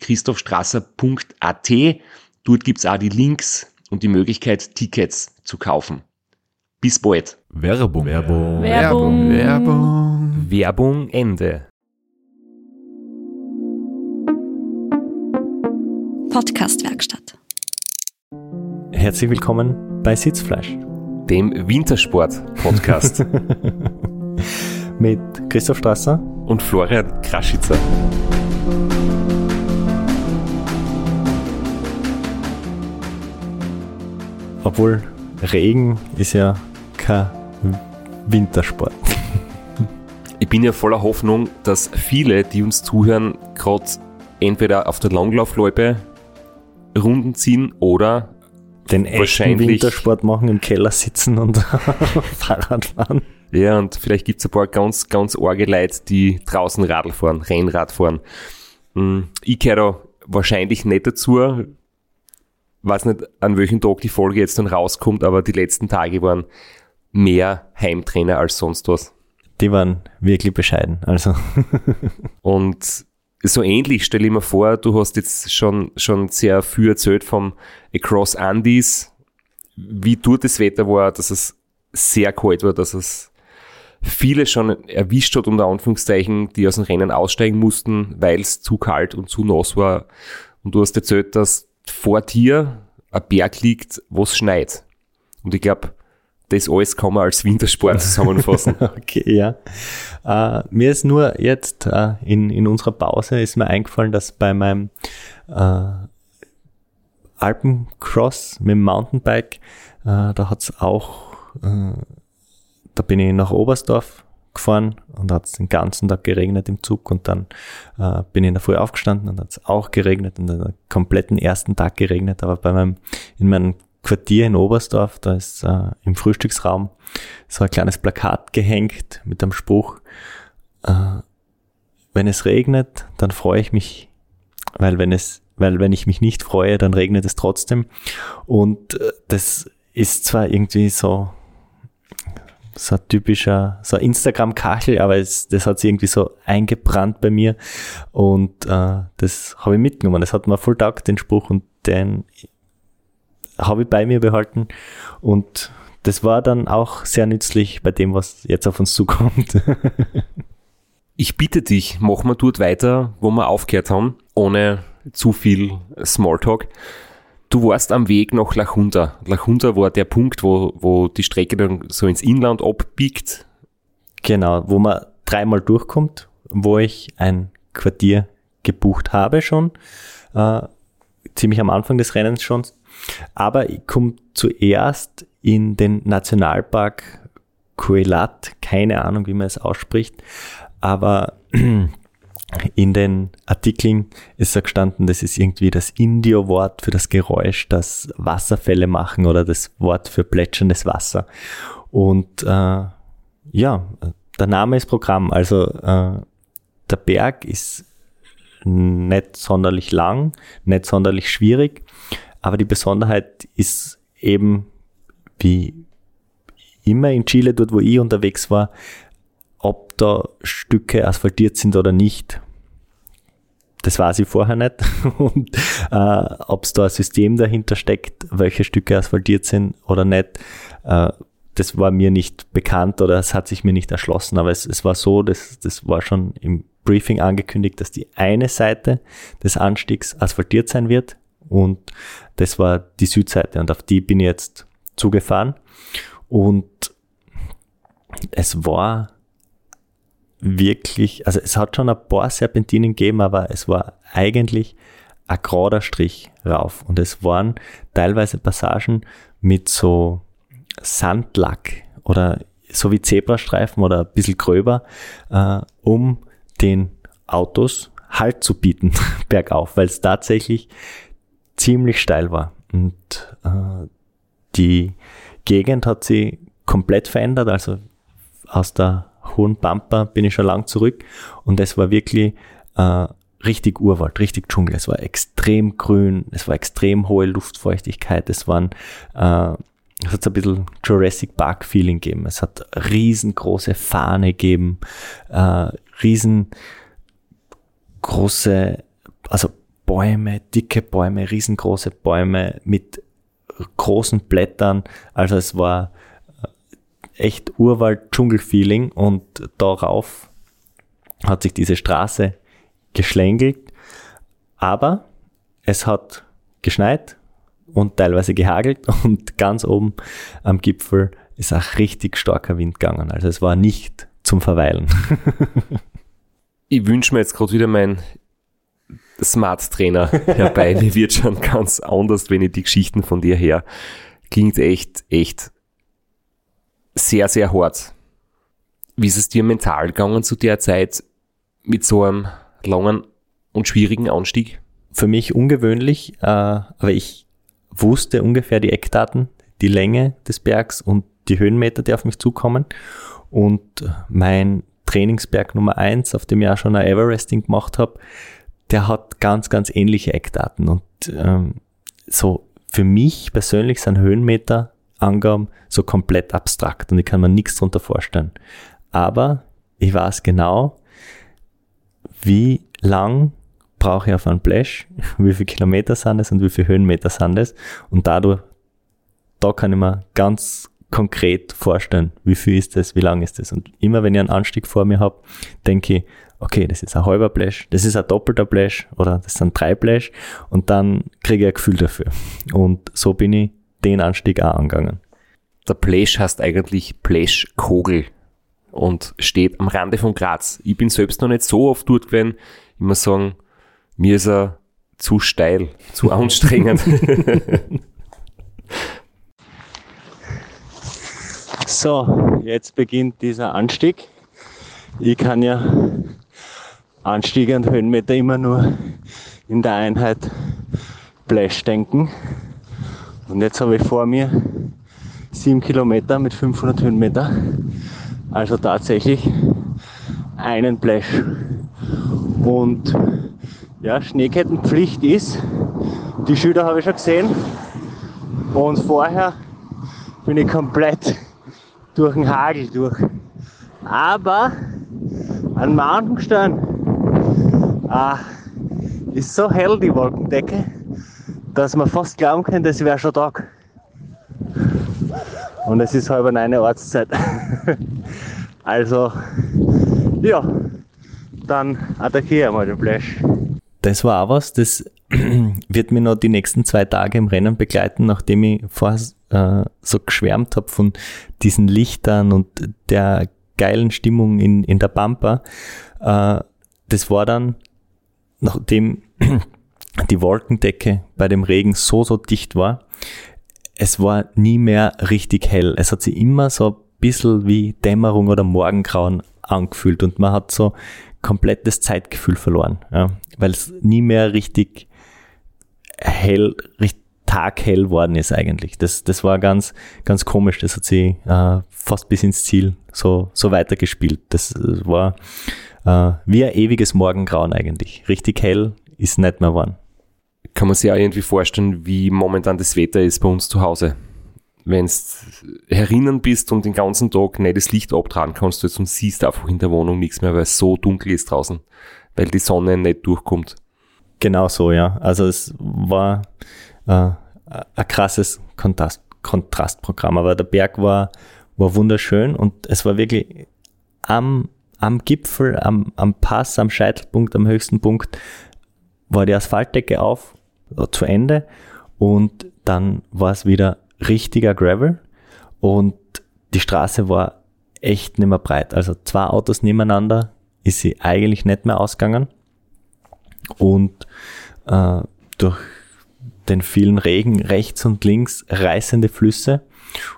www.christophstrasser.at. Dort gibt's auch die Links und die Möglichkeit, Tickets zu kaufen. Bis bald. Werbung. Werbung. Werbung. Werbung. Werbung Ende. Podcastwerkstatt. Herzlich willkommen bei Sitzfleisch Dem Wintersport-Podcast mit Christoph Strasser. und Florian Kraschitzer. Obwohl Regen ist ja kein Wintersport. Ich bin ja voller Hoffnung, dass viele, die uns zuhören, gerade entweder auf der Langlaufloipe Runden ziehen oder Den echten Wintersport machen, im Keller sitzen und Fahrrad fahren. ja, und vielleicht gibt's ein paar ganz, ganz arge Leute, die draußen Radl fahren, Rennrad fahren. Hm, Ich gehöre da wahrscheinlich nicht dazu. Weiß nicht, an welchem Tag die Folge jetzt dann rauskommt, aber die letzten Tage waren mehr Heimtrainer als sonst was. Die waren wirklich bescheiden. Also Und so ähnlich stelle ich mir vor, du hast jetzt schon, schon sehr viel erzählt vom Across Andes, wie dort das Wetter war, dass es sehr kalt war, dass es viele schon erwischt hat, unter Anführungszeichen, die aus dem Rennen aussteigen mussten, weil es zu kalt und zu nass war. Und du hast erzählt, dass vor dir ein Berg liegt, wo es schneit. Und ich glaube, das alles kann man als Wintersport zusammenfassen. Okay, ja. Äh, mir ist nur jetzt äh, in, in unserer Pause ist mir eingefallen, dass bei meinem äh, Alpencross mit dem Mountainbike, äh, da hat's auch, äh, da bin ich nach Oberstdorf gefahren und hat's den ganzen Tag geregnet im Zug und dann äh, bin ich in der Früh aufgestanden und hat's auch geregnet und den kompletten ersten Tag geregnet, aber bei meinem, in meinem Quartier in Oberstdorf, da ist äh, im Frühstücksraum so ein kleines Plakat gehängt mit dem Spruch, äh, wenn es regnet, dann freue ich mich, weil wenn es, weil wenn ich mich nicht freue, dann regnet es trotzdem. Und äh, das ist zwar irgendwie so, so ein typischer, so ein Instagram-Kachel, aber es, das hat sich irgendwie so eingebrannt bei mir und äh, das habe ich mitgenommen. Das hat mir voll taugt, den Spruch und den habe ich bei mir behalten und das war dann auch sehr nützlich bei dem, was jetzt auf uns zukommt. Ich bitte dich, mach mal dort weiter, wo wir aufgehört haben, ohne zu viel Smalltalk. Du warst am Weg nach Lachunta. Lachunta war der Punkt, wo, wo die Strecke dann so ins Inland abbiegt. genau, wo man dreimal durchkommt, wo ich ein Quartier gebucht habe schon, äh, ziemlich am Anfang des Rennens schon. Aber ich komme zuerst in den Nationalpark Coelat, keine Ahnung, wie man es ausspricht, aber in den Artikeln ist ja gestanden, das ist irgendwie das Indio-Wort für das Geräusch, das Wasserfälle machen oder das Wort für plätscherndes Wasser. Und äh, ja, der Name ist Programm. Also äh, der Berg ist nicht sonderlich lang, nicht sonderlich schwierig, aber die Besonderheit ist eben, wie immer in Chile, dort wo ich unterwegs war, ob da Stücke asphaltiert sind oder nicht. Das weiß ich vorher nicht. Und äh, ob es da ein System dahinter steckt, welche Stücke asphaltiert sind oder nicht, äh, das war mir nicht bekannt oder es hat sich mir nicht erschlossen. Aber es, es war so, das, das war schon im Briefing angekündigt, dass die eine Seite des Anstiegs asphaltiert sein wird und das war die Südseite und auf die bin ich jetzt zugefahren und es war wirklich, also es hat schon ein paar Serpentinen gegeben, aber es war eigentlich ein gerader Strich rauf und es waren teilweise Passagen mit so Sandlack oder so wie Zebrastreifen oder ein bisschen gröber, äh, um den Autos Halt zu bieten bergauf, weil es tatsächlich ziemlich steil war. Und äh, die Gegend hat sich komplett verändert. Also aus der hohen Pampa bin ich schon lang zurück und es war wirklich äh, richtig Urwald, richtig Dschungel. Es war extrem grün, es war extrem hohe Luftfeuchtigkeit, es waren äh, es hat ein bisschen Jurassic Park Feeling gegeben. Es hat riesengroße Fahne gegeben, äh, riesengroße, also Bäume, dicke Bäume, riesengroße Bäume mit großen Blättern. Also es war echt Urwald-Dschungel-Feeling und darauf hat sich diese Straße geschlängelt. Aber es hat geschneit und teilweise gehagelt und ganz oben am Gipfel ist auch richtig starker Wind gegangen. Also es war nicht zum Verweilen. ich wünsche mir jetzt gerade wieder mein Smart Trainer herbei. Mir wird schon ganz anders, wenn ich die Geschichten von dir her. Klingt echt, echt sehr, sehr hart. Wie ist es dir mental gegangen zu der Zeit mit so einem langen und schwierigen Anstieg? Für mich ungewöhnlich, äh, aber ich wusste ungefähr die Eckdaten, die Länge des Bergs und die Höhenmeter, die auf mich zukommen. Und mein Trainingsberg Nummer eins, auf dem ich auch schon ein Everesting gemacht habe, der hat ganz, ganz ähnliche Eckdaten. Und ähm, so für mich persönlich sind Höhenmeter Angaben so komplett abstrakt und ich kann mir nichts darunter vorstellen. Aber ich weiß genau, wie lang brauche ich auf einen Flash, wie viele Kilometer sind es und wie viele Höhenmeter sind es. Und dadurch, da kann ich mir ganz konkret vorstellen, wie viel ist das, wie lang ist das. Und immer wenn ich einen Anstieg vor mir habe, denke ich, okay, das ist ein halber Blash, das ist ein doppelter Blash oder das sind drei Blash und dann kriege ich ein Gefühl dafür. Und so bin ich den Anstieg auch angegangen. Der Blash heißt eigentlich Blash Kogel und steht am Rande von Graz. Ich bin selbst noch nicht so oft dort gewesen. Ich muss sagen, mir ist er zu steil, zu anstrengend. so, jetzt beginnt dieser Anstieg. Ich kann ja Anstiege und Höhenmeter immer nur in der Einheit Flash denken. Und jetzt habe ich vor mir 7 Kilometer mit 500 Höhenmeter. Also tatsächlich einen Flash. Und ja, Schneekettenpflicht ist, die Schilder habe ich schon gesehen. Und vorher bin ich komplett durch den Hagel durch. Aber an manchen ah, ist so hell die Wolkendecke, dass man fast glauben kann, das wäre schon Tag. Und es ist halb eine Ortszeit. also, ja, dann attackiere ich mal den Flash. Das war auch was, das wird mir noch die nächsten zwei Tage im Rennen begleiten, nachdem ich vorher äh, so geschwärmt habe von diesen Lichtern und der geilen Stimmung in, in der Pampa. Äh, das war dann nachdem die Wolkendecke bei dem Regen so, so dicht war, es war nie mehr richtig hell. Es hat sich immer so ein bisschen wie Dämmerung oder Morgengrauen angefühlt und man hat so komplettes Zeitgefühl verloren, ja, weil es nie mehr richtig hell, richtig taghell worden ist eigentlich. Das, das war ganz, ganz komisch. Das hat sie äh, fast bis ins Ziel so, so weitergespielt. Das, war äh, wie ein ewiges Morgengrauen eigentlich. Richtig hell ist nicht mehr geworden. Kann man sich auch irgendwie vorstellen, wie momentan das Wetter ist bei uns zu Hause. Wenn du herinnen bist und den ganzen Tag nicht das Licht abtragen kannst du und siehst einfach in der Wohnung nichts mehr, weil es so dunkel ist draußen, weil die Sonne nicht durchkommt. Genau so, ja. Also es war äh, ein krasses Kontrast, Kontrastprogramm, aber der Berg war, war wunderschön und es war wirklich am am Gipfel, am, am Pass, am Scheitelpunkt, am höchsten Punkt, war die Asphaltdecke auf, zu Ende und dann war es wieder richtiger Gravel und die Straße war echt nicht mehr breit. Also zwei Autos nebeneinander ist sie eigentlich nicht mehr ausgegangen und äh, durch den vielen Regen rechts und links reißende Flüsse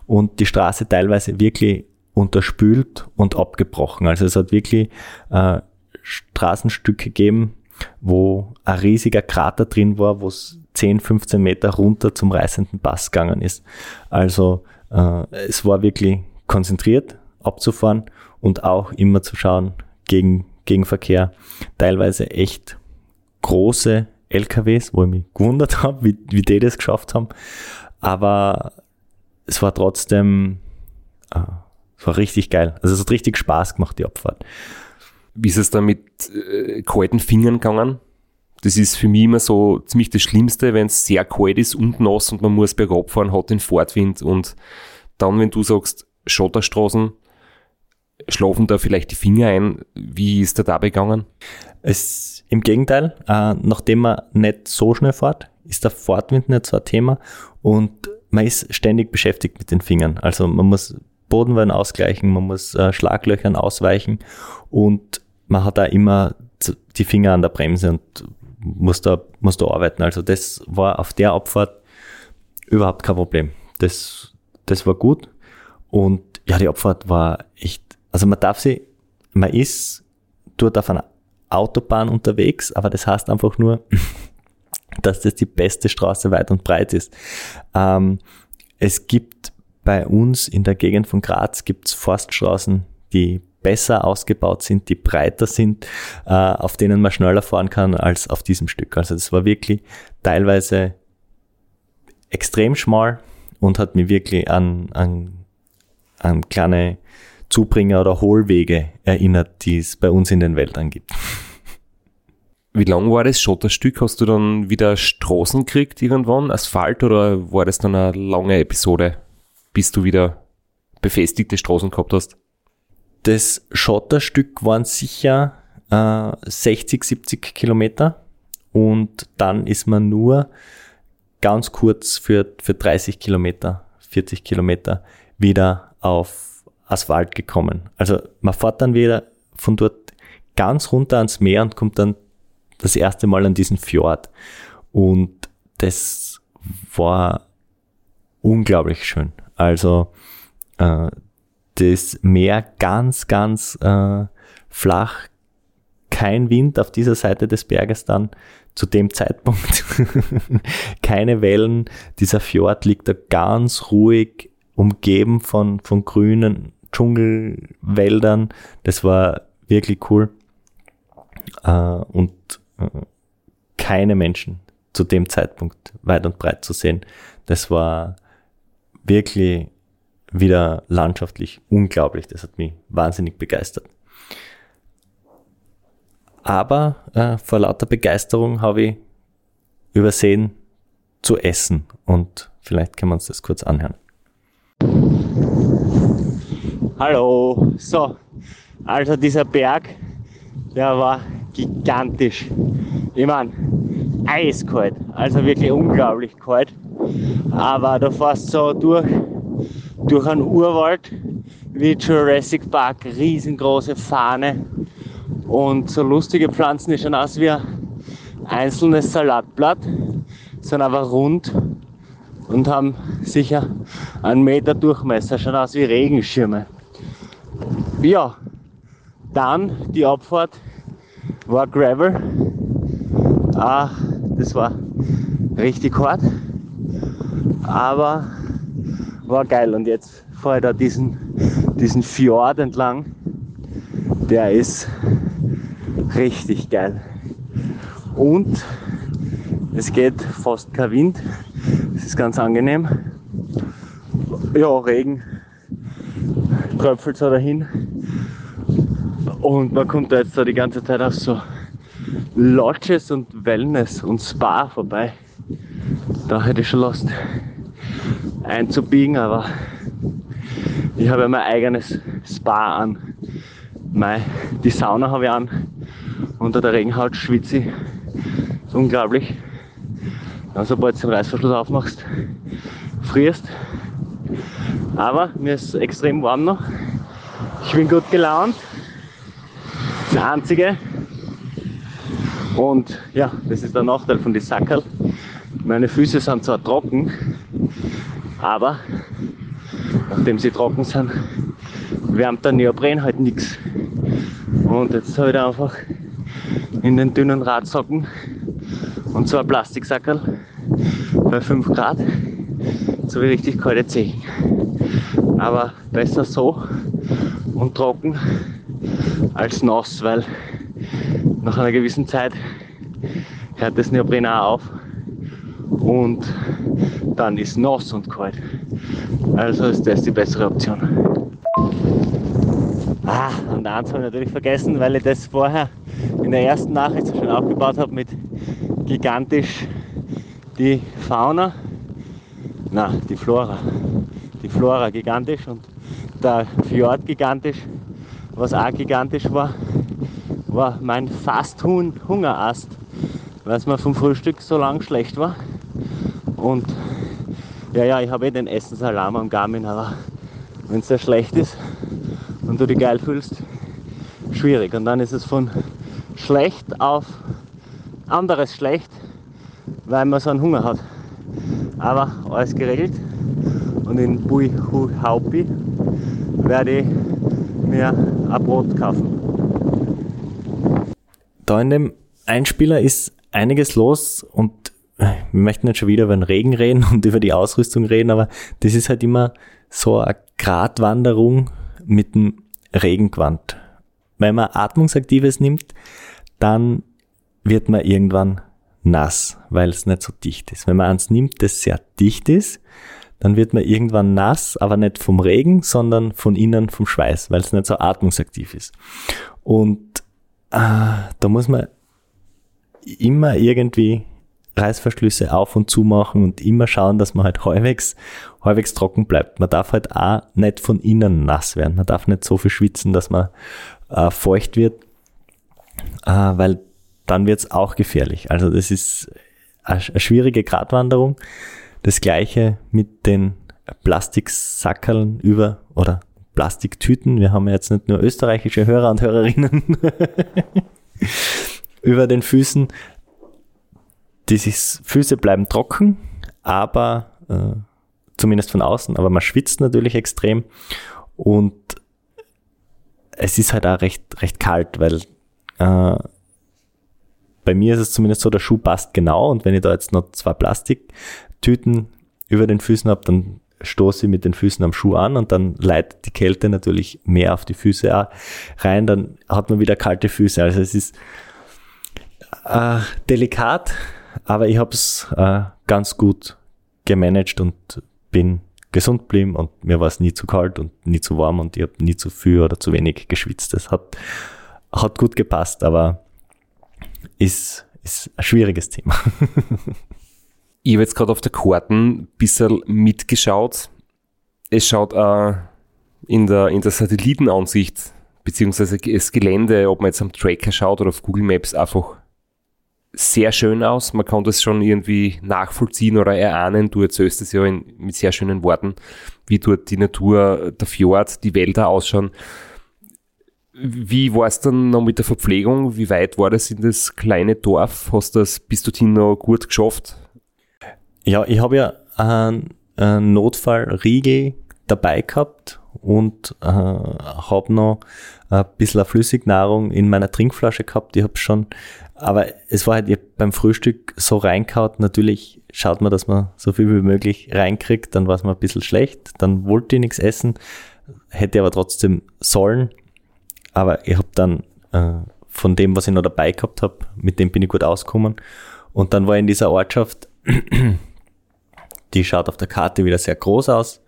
und die Straße teilweise wirklich unterspült und abgebrochen. Also es hat wirklich äh, Straßenstücke gegeben, wo ein riesiger Krater drin war, wo es 10, 15 Meter runter zum reißenden Pass gegangen ist. Also äh, es war wirklich konzentriert abzufahren und auch immer zu schauen gegen, gegen Verkehr. Teilweise echt große LKWs, wo ich mich gewundert habe, wie, wie die das geschafft haben. Aber es war trotzdem, äh, es war richtig geil. Also es hat richtig Spaß gemacht, die Abfahrt. Wie ist es da mit äh, kalten Fingern gegangen? Das ist für mich immer so ziemlich das Schlimmste, wenn es sehr kalt ist und nass und man muss bergab fahren, hat den Fahrtwind und dann, wenn du sagst, Schotterstraßen, schlafen da vielleicht die Finger ein. Wie ist da dabei gegangen? Es, Im Gegenteil, äh, nachdem man nicht so schnell fährt, ist der Fahrtwind nicht so ein Thema und man ist ständig beschäftigt mit den Fingern. Also man muss Bodenwellen ausgleichen, man muss äh, Schlaglöchern ausweichen und man hat da immer die Finger an der Bremse und muss da, muss da arbeiten. Also das war auf der Abfahrt überhaupt kein Problem. Das, das war gut. Und ja, die Abfahrt war echt, also man darf sie, man ist dort auf einer Autobahn unterwegs, aber das heißt einfach nur, dass das die beste Straße weit und breit ist. Ähm, es gibt bei uns in der Gegend von Graz gibt's Forststraßen, die besser ausgebaut sind, die breiter sind, äh, auf denen man schneller fahren kann als auf diesem Stück. Also das war wirklich teilweise extrem schmal und hat mir wirklich an, an, an kleine Zubringer oder Hohlwege erinnert, die es bei uns in den Wäldern gibt. Wie lang war das Schotterstück? Hast du dann wieder Straßen gekriegt irgendwann, Asphalt oder war das dann eine lange Episode, bis du wieder befestigte Straßen gehabt hast? Das Schotterstück waren sicher äh, 60, 70 Kilometer und dann ist man nur ganz kurz für, für 30 Kilometer, 40 Kilometer wieder auf Asphalt gekommen. Also man fährt dann wieder von dort ganz runter ans Meer und kommt dann das erste Mal an diesen Fjord. Und das war unglaublich schön. Also äh, das Meer ganz, ganz äh, flach, kein Wind auf dieser Seite des Berges dann zu dem Zeitpunkt, keine Wellen. Dieser Fjord liegt da ganz ruhig, umgeben von, von grünen Dschungelwäldern. Das war wirklich cool. Äh, und keine Menschen zu dem Zeitpunkt weit und breit zu sehen. Das war wirklich wieder landschaftlich unglaublich. Das hat mich wahnsinnig begeistert. Aber äh, vor lauter Begeisterung habe ich übersehen zu essen und vielleicht können wir uns das kurz anhören. Hallo, so, also dieser Berg, der war gigantisch. Ich meine, eiskalt, also wirklich unglaublich kalt. Aber da fährst so durch, durch einen Urwald wie Jurassic Park, riesengroße Fahne und so lustige Pflanzen, die schauen aus wie ein einzelnes Salatblatt, sind aber rund und haben sicher einen Meter Durchmesser, schauen aus wie Regenschirme. Ja, dann die Abfahrt war Gravel. Ah, das war richtig hart, aber war geil. Und jetzt fahre ich da diesen, diesen Fjord entlang. Der ist richtig geil. Und es geht fast kein Wind. Es ist ganz angenehm. Ja, Regen tröpfelt so dahin. Und man kommt da jetzt da die ganze Zeit auf so Lodges und Wellness und Spa vorbei. Da hätte ich schon Lust einzubiegen, aber ich habe ja mein eigenes Spa an Mei, die Sauna habe ich an. Unter der Regenhaut schwitze ich. Ist unglaublich. Dann, sobald du den Reißverschluss aufmachst, frierst. Aber mir ist extrem warm noch. Ich bin gut gelaunt. Das Einzige. Und ja, das ist der Nachteil von den Sackerl. Meine Füße sind zwar trocken, aber nachdem sie trocken sind, wärmt der Neopren halt nichts. Und jetzt habe ich da einfach in den dünnen Radsocken und zwar Plastiksackerl bei 5 Grad, so wie richtig kalte Zehen. Aber besser so und trocken als nass, weil nach einer gewissen Zeit hört das Neopren auch auf und dann ist nass und kalt. Also ist das die bessere Option. Ah, und eins habe ich natürlich vergessen, weil ich das vorher in der ersten Nachricht schon aufgebaut habe mit gigantisch die Fauna, na die Flora, die Flora gigantisch und der Fjord gigantisch. Was auch gigantisch war, war mein fast Hungerast, weil es mir vom Frühstück so lang schlecht war. Und ja, ja, ich habe eh den Essensalarm am Garmin, aber wenn es sehr schlecht ist und du dich geil fühlst, schwierig. Und dann ist es von schlecht auf anderes schlecht, weil man so einen Hunger hat. Aber alles geregelt und in Bui Haupi werde ich mir ein Brot kaufen. Da in dem Einspieler ist einiges los und wir möchten nicht schon wieder über den Regen reden und über die Ausrüstung reden, aber das ist halt immer so eine Gratwanderung mit dem Regengewand. Wenn man Atmungsaktives nimmt, dann wird man irgendwann nass, weil es nicht so dicht ist. Wenn man eins nimmt, das sehr dicht ist, dann wird man irgendwann nass, aber nicht vom Regen, sondern von innen vom Schweiß, weil es nicht so atmungsaktiv ist. Und äh, da muss man immer irgendwie Reißverschlüsse auf und zu machen und immer schauen, dass man halt halbwegs, halbwegs trocken bleibt. Man darf halt auch nicht von innen nass werden. Man darf nicht so viel schwitzen, dass man äh, feucht wird, äh, weil dann wird's auch gefährlich. Also das ist eine, eine schwierige Gratwanderung. Das gleiche mit den Plastiksackerln über oder Plastiktüten. Wir haben jetzt nicht nur österreichische Hörer und Hörerinnen über den Füßen. Die Füße bleiben trocken, aber äh, zumindest von außen, aber man schwitzt natürlich extrem und es ist halt auch recht, recht kalt, weil äh, bei mir ist es zumindest so, der Schuh passt genau und wenn ich da jetzt noch zwei Plastiktüten über den Füßen habe, dann stoße ich mit den Füßen am Schuh an und dann leitet die Kälte natürlich mehr auf die Füße rein, dann hat man wieder kalte Füße. Also es ist äh, delikat, aber ich habe es äh, ganz gut gemanagt und bin gesund geblieben und mir war es nie zu kalt und nie zu warm und ich habe nie zu viel oder zu wenig geschwitzt. Das hat, hat gut gepasst, aber ist, ist ein schwieriges Thema. ich habe jetzt gerade auf der Karten ein bisschen mitgeschaut. Es schaut äh, in, der, in der Satellitenansicht, beziehungsweise das Gelände, ob man jetzt am Tracker schaut oder auf Google Maps, einfach sehr schön aus. Man kann das schon irgendwie nachvollziehen oder erahnen. Du erzählst es ja in, mit sehr schönen Worten, wie dort die Natur, der Fjord, die Wälder ausschauen. Wie war es dann noch mit der Verpflegung? Wie weit war das in das kleine Dorf? Hast du das bis dorthin noch gut geschafft? Ja, ich habe ja einen, einen Notfallriegel dabei gehabt und äh, habe noch ein bisschen Flüssignahrung in meiner Trinkflasche gehabt. Ich habe schon, aber es war halt beim Frühstück so reinkaut. Natürlich schaut man, dass man so viel wie möglich reinkriegt. Dann war es mir ein bisschen schlecht. Dann wollte ich nichts essen, hätte aber trotzdem sollen. Aber ich habe dann äh, von dem, was ich noch dabei gehabt habe, mit dem bin ich gut ausgekommen. Und dann war ich in dieser Ortschaft, die schaut auf der Karte wieder sehr groß aus.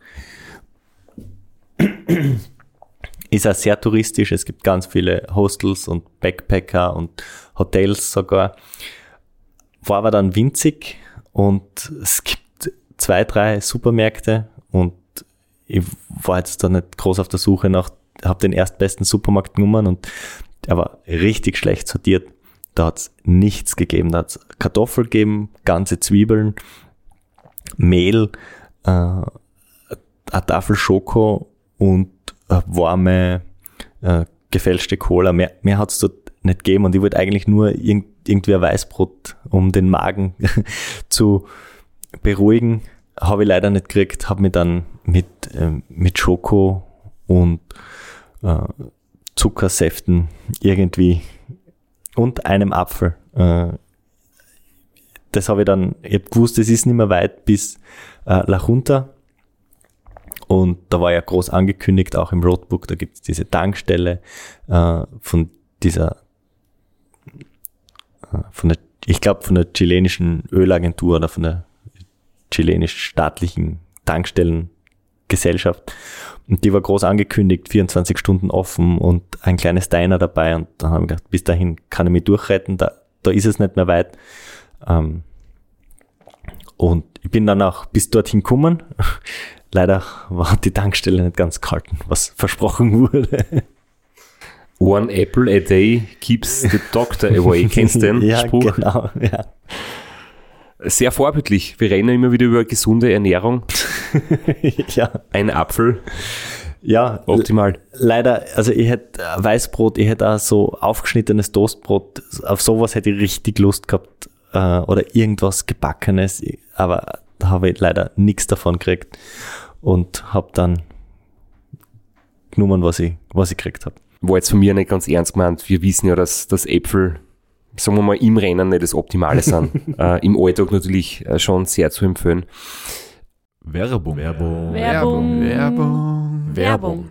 Ist auch sehr touristisch. Es gibt ganz viele Hostels und Backpacker und Hotels sogar. War aber dann winzig und es gibt zwei, drei Supermärkte und ich war jetzt da nicht groß auf der Suche nach habe den erstbesten Supermarkt genommen und der war richtig schlecht sortiert. Da hat's nichts gegeben. Da hat's Kartoffel gegeben, ganze Zwiebeln, Mehl, äh, eine Tafel Schoko und warme, äh, gefälschte Cola. Mehr, mehr hat's dort nicht gegeben und ich wollte eigentlich nur irg irgendwie ein Weißbrot, um den Magen zu beruhigen. Habe ich leider nicht gekriegt, habe mich dann mit, äh, mit Schoko und äh, Zuckersäften irgendwie und einem Apfel. Äh, das habe ich dann, ich habe gewusst, es ist nicht mehr weit bis äh, La Junta. Und da war ja groß angekündigt, auch im Roadbook, da gibt es diese Tankstelle äh, von dieser, äh, von der, ich glaube von der chilenischen Ölagentur oder von der chilenisch-staatlichen Tankstellengesellschaft. Und die war groß angekündigt, 24 Stunden offen und ein kleines Diner dabei. Und dann habe ich gedacht, bis dahin kann ich mich durchretten, da, da ist es nicht mehr weit. Ähm, und ich bin dann auch bis dorthin gekommen. Leider war die Tankstelle nicht ganz gehalten, was versprochen wurde. One apple a day keeps the doctor away. Kennst du den ja, Spruch? genau, ja. Sehr vorbildlich. Wir reden immer wieder über gesunde Ernährung. ja. Ein Apfel, Ja, optimal. leider, also ich hätte äh, Weißbrot, ich hätte auch so aufgeschnittenes Toastbrot, auf sowas hätte ich richtig Lust gehabt äh, oder irgendwas gebackenes, aber da habe ich leider nichts davon gekriegt und habe dann genommen, was ich, was ich gekriegt habe. War jetzt von mir nicht ganz ernst gemeint. Wir wissen ja, dass, dass Äpfel, sagen wir mal, im Rennen nicht das Optimale sind. äh, Im Alltag natürlich äh, schon sehr zu empfehlen. Werbung. Werbung. Werbung. Werbung. Werbung.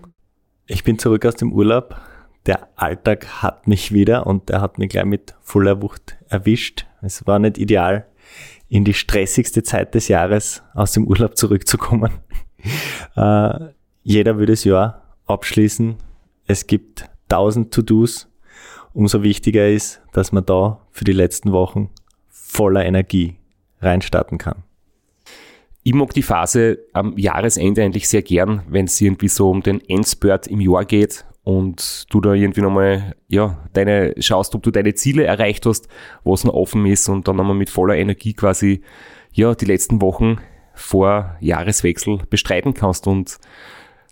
Ich bin zurück aus dem Urlaub. Der Alltag hat mich wieder und der hat mich gleich mit voller Wucht erwischt. Es war nicht ideal, in die stressigste Zeit des Jahres aus dem Urlaub zurückzukommen. äh, jeder will das Jahr abschließen. Es gibt tausend To-Dos. Umso wichtiger ist, dass man da für die letzten Wochen voller Energie reinstarten kann. Ich mag die Phase am Jahresende eigentlich sehr gern, wenn es irgendwie so um den Endspurt im Jahr geht und du da irgendwie nochmal, ja, deine, schaust, ob du deine Ziele erreicht hast, was noch offen ist und dann nochmal mit voller Energie quasi, ja, die letzten Wochen vor Jahreswechsel bestreiten kannst und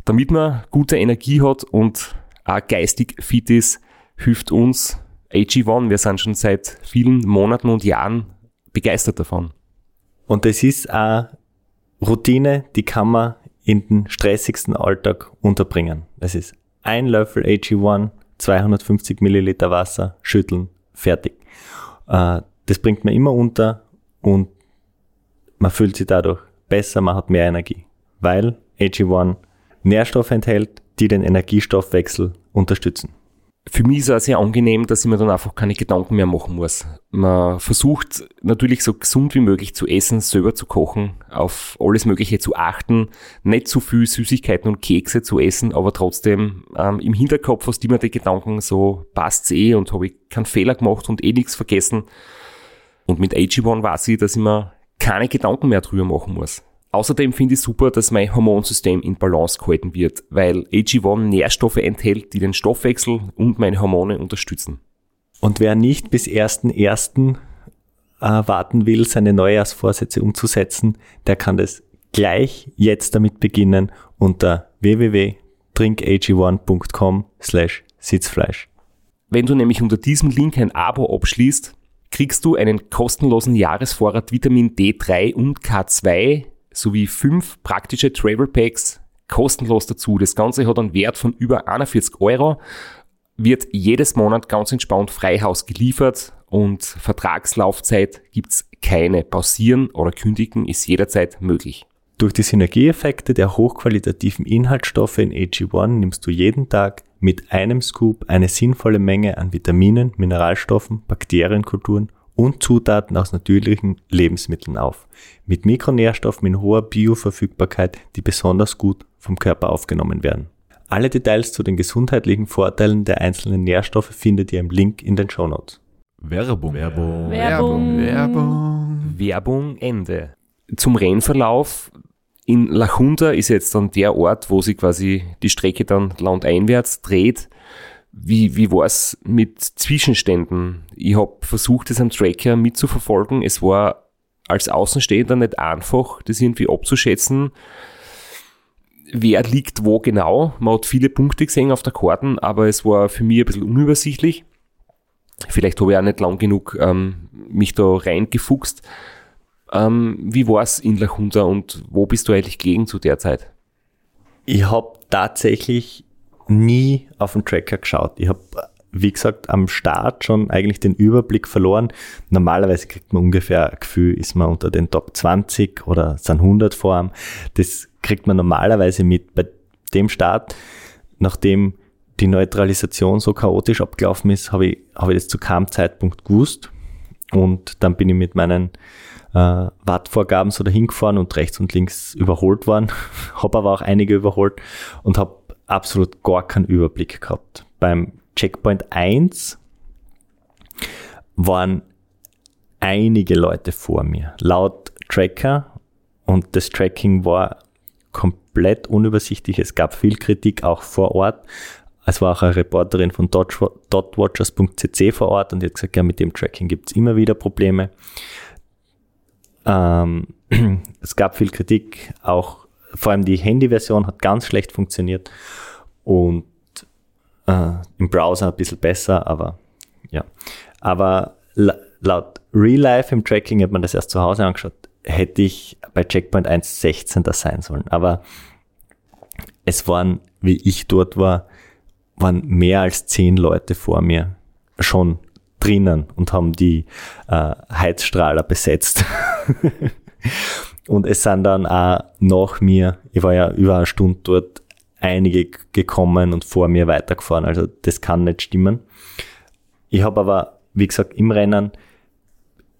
damit man gute Energie hat und auch geistig fit ist, hilft uns AG1. Wir sind schon seit vielen Monaten und Jahren begeistert davon. Und das ist eine Routine, die kann man in den stressigsten Alltag unterbringen. Das ist ein Löffel AG1, 250 Milliliter Wasser, schütteln, fertig. Äh, Das bringt man immer unter und man fühlt sich dadurch besser, man hat mehr Energie, weil AG1 Nährstoffe enthält, die den Energiestoffwechsel unterstützen. Für mich ist es auch sehr angenehm, dass ich mir dann einfach keine Gedanken mehr machen muss. Man versucht natürlich so gesund wie möglich zu essen, selber zu kochen, auf alles Mögliche zu achten, nicht zu viel Süßigkeiten und Kekse zu essen, aber trotzdem ähm, im Hinterkopf hast du immer die Gedanken, so passt's eh und habe ich keinen Fehler gemacht und eh nichts vergessen. Und mit AG1 weiß ich, dass ich mir keine Gedanken mehr drüber machen muss. Außerdem finde ich super, dass mein Hormonsystem in Balance gehalten wird, weil AG1 Nährstoffe enthält, die den Stoffwechsel und meine Hormone unterstützen. Und wer nicht bis 1.1. Äh, warten will, seine Neujahrsvorsätze umzusetzen, der kann das gleich jetzt damit beginnen unter www.drinkag1.com slash Sitzfleisch. Wenn du nämlich unter diesem Link ein Abo abschließt, kriegst du einen kostenlosen Jahresvorrat Vitamin D3 und K2 sowie fünf praktische Travel Packs kostenlos dazu. Das Ganze hat einen Wert von über 41 Euro, wird jedes Monat ganz entspannt Freihaus geliefert und Vertragslaufzeit gibt's keine. Pausieren oder kündigen ist jederzeit möglich. Durch die Synergieeffekte der hochqualitativen Inhaltsstoffe in AG1 nimmst du jeden Tag mit einem Scoop eine sinnvolle Menge an Vitaminen, Mineralstoffen, Bakterienkulturen und Zutaten aus natürlichen Lebensmitteln auf. Mit Mikronährstoffen in hoher Bioverfügbarkeit, die besonders gut vom Körper aufgenommen werden. Alle Details zu den gesundheitlichen Vorteilen der einzelnen Nährstoffe findet ihr im Link in den Shownotes. Werbung. Werbung. Werbung. Werbung. Werbung Ende. Zum Rennverlauf in La Junta ist jetzt dann der Ort, wo sie quasi die Strecke dann landeinwärts dreht. Wie, wie war es mit Zwischenständen? Ich habe versucht, das am Tracker mitzuverfolgen. Es war als Außenstehender nicht einfach, das irgendwie abzuschätzen, wer liegt wo genau. Man hat viele Punkte gesehen auf der Karten, aber es war für mich ein bisschen unübersichtlich. Vielleicht habe ich auch nicht lang genug ähm, mich da reingefuchst. Ähm, wie war es in La Junta und wo bist du eigentlich gelegen zu der Zeit? Ich habe tatsächlich nie auf den Tracker geschaut. Ich habe, wie gesagt, am Start schon eigentlich den Überblick verloren. Normalerweise kriegt man ungefähr ein Gefühl, ist man unter den Top 20 oder sind 100 vor einem. Das kriegt man normalerweise mit. Bei dem Start, nachdem die Neutralisation so chaotisch abgelaufen ist, habe ich, habe ich das zu keinem Zeitpunkt gewusst. Und dann bin ich mit meinen äh, Wattvorgaben so dahin gefahren und rechts und links überholt worden. habe aber auch einige überholt und habe absolut gar keinen Überblick gehabt. Beim Checkpoint 1 waren einige Leute vor mir. Laut Tracker und das Tracking war komplett unübersichtlich. Es gab viel Kritik auch vor Ort. Es war auch eine Reporterin von dotwatchers.cc vor Ort und die hat gesagt, ja, mit dem Tracking gibt es immer wieder Probleme. Ähm, es gab viel Kritik, auch vor allem die Handy-Version hat ganz schlecht funktioniert und äh, im Browser ein bisschen besser, aber ja. Aber laut Real Life im Tracking hat man das erst zu Hause angeschaut, hätte ich bei Checkpoint 1 16. sein sollen. Aber es waren, wie ich dort war, waren mehr als zehn Leute vor mir schon drinnen und haben die äh, Heizstrahler besetzt. und es sind dann auch nach mir, ich war ja über eine Stunde dort, einige gekommen und vor mir weitergefahren. Also das kann nicht stimmen. Ich habe aber, wie gesagt, im Rennen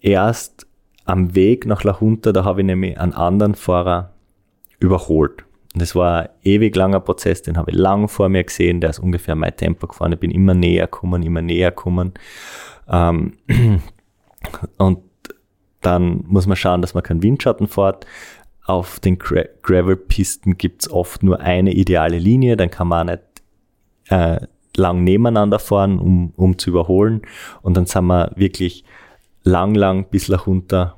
erst am Weg nach La Junta, da habe ich nämlich einen anderen Fahrer überholt. Und das war ein ewig langer Prozess, den habe ich lang vor mir gesehen, der ist ungefähr mein Tempo gefahren. Ich bin immer näher gekommen, immer näher gekommen. Ähm, und dann muss man schauen, dass man keinen Windschatten fährt. Auf den Gra Gravel-Pisten gibt es oft nur eine ideale Linie, dann kann man auch nicht äh, lang nebeneinander fahren, um, um zu überholen. Und dann sind wir wirklich lang, lang bis nach runter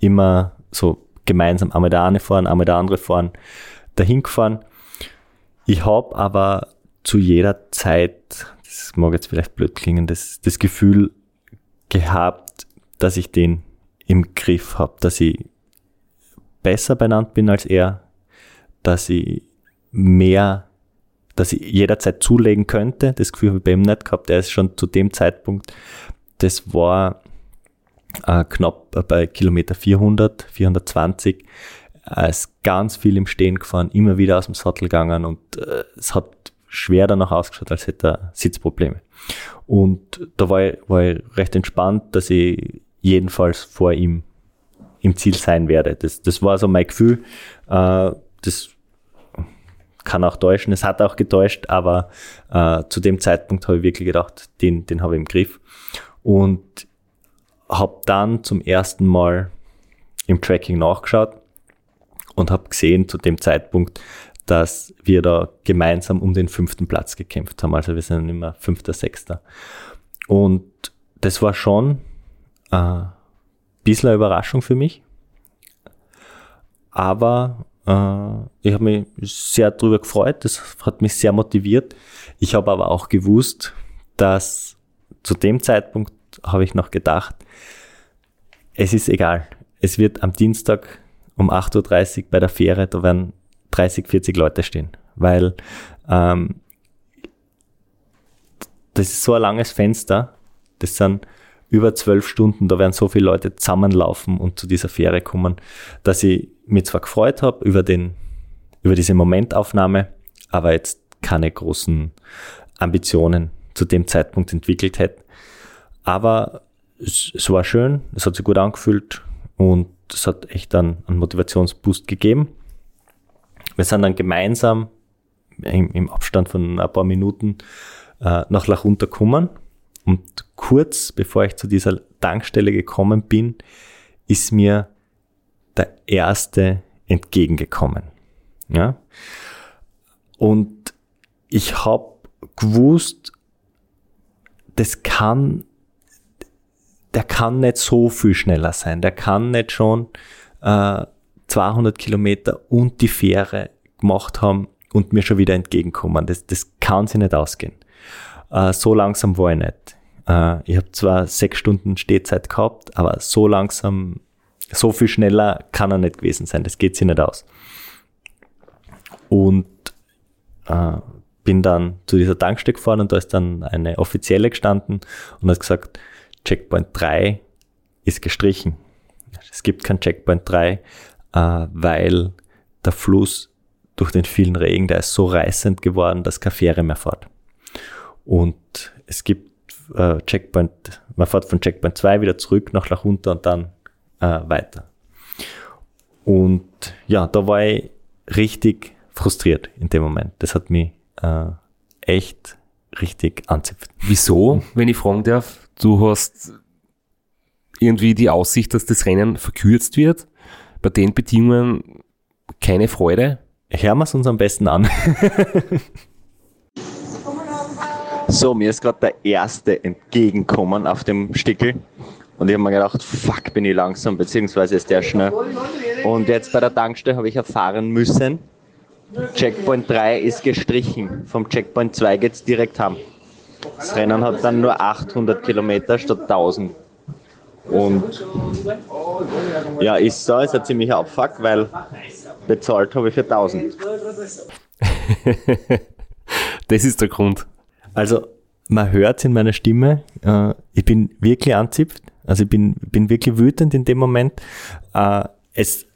immer so gemeinsam einmal der eine fahren, einmal der andere fahren, dahin gefahren. Ich habe aber zu jeder Zeit, das mag jetzt vielleicht blöd klingen, das, das Gefühl gehabt, dass ich den im Griff habe, dass ich besser benannt bin als er, dass ich mehr, dass ich jederzeit zulegen könnte. Das Gefühl habe ich bei ihm nicht gehabt. Er ist schon zu dem Zeitpunkt, das war äh, knapp bei Kilometer 400, 420. Er ist ganz viel im Stehen gefahren, immer wieder aus dem Sattel gegangen und äh, es hat schwer danach ausgeschaut, als hätte er Sitzprobleme. Und da war ich, war ich recht entspannt, dass ich jedenfalls vor ihm im Ziel sein werde. Das, das war so mein Gefühl. Äh, das kann auch täuschen, es hat auch getäuscht, aber äh, zu dem Zeitpunkt habe ich wirklich gedacht, den, den habe ich im Griff. Und habe dann zum ersten Mal im Tracking nachgeschaut und habe gesehen zu dem Zeitpunkt, dass wir da gemeinsam um den fünften Platz gekämpft haben. Also wir sind immer fünfter, sechster. Und das war schon ein bisschen eine Überraschung für mich. Aber äh, ich habe mich sehr darüber gefreut. Das hat mich sehr motiviert. Ich habe aber auch gewusst, dass zu dem Zeitpunkt habe ich noch gedacht, es ist egal. Es wird am Dienstag um 8.30 Uhr bei der Fähre, da werden 30, 40 Leute stehen, weil ähm, das ist so ein langes Fenster, das sind über zwölf Stunden, da werden so viele Leute zusammenlaufen und zu dieser Fähre kommen, dass ich mich zwar gefreut habe über, den, über diese Momentaufnahme, aber jetzt keine großen Ambitionen zu dem Zeitpunkt entwickelt hätte. Aber es, es war schön, es hat sich gut angefühlt und es hat echt einen, einen Motivationsboost gegeben. Wir sind dann gemeinsam im, im Abstand von ein paar Minuten äh, nach La Junta gekommen und kurz bevor ich zu dieser Tankstelle gekommen bin, ist mir der Erste entgegengekommen. Ja? Und ich habe gewusst, das kann, der kann nicht so viel schneller sein. Der kann nicht schon äh, 200 Kilometer und die Fähre gemacht haben und mir schon wieder entgegenkommen. Das, das kann sich nicht ausgehen. Äh, so langsam war ich nicht. Äh, ich habe zwar sechs Stunden Stehzeit gehabt, aber so langsam, so viel schneller kann er nicht gewesen sein. Das geht sich nicht aus. Und äh, bin dann zu dieser Tankstelle gefahren und da ist dann eine Offizielle gestanden und hat gesagt, Checkpoint 3 ist gestrichen. Es gibt kein Checkpoint 3, äh, weil der Fluss durch den vielen Regen, der ist so reißend geworden, dass keine Fähre mehr fährt. Und es gibt äh, Checkpoint, man fährt von Checkpoint 2 wieder zurück nach Lachunter und dann äh, weiter. Und ja, da war ich richtig frustriert in dem Moment. Das hat mich äh, echt richtig anzipft. Wieso, wenn ich fragen darf? Du hast irgendwie die Aussicht, dass das Rennen verkürzt wird. Bei den Bedingungen keine Freude. Hören wir es uns am besten an. So, mir ist gerade der Erste entgegenkommen auf dem Stickel. Und ich habe mir gedacht, fuck, bin ich langsam, beziehungsweise ist der schnell. Und jetzt bei der Tankstelle habe ich erfahren müssen, Checkpoint 3 ist gestrichen. Vom Checkpoint 2 geht es direkt heim. Das Rennen hat dann nur 800 Kilometer statt 1000. Und ja, ist so, ist ein ziemlicher Abfuck, weil bezahlt habe ich für 1000. das ist der Grund. Also, man hört in meiner Stimme, äh, ich bin wirklich anzipft. Also, ich bin, bin wirklich wütend in dem Moment. Äh, es,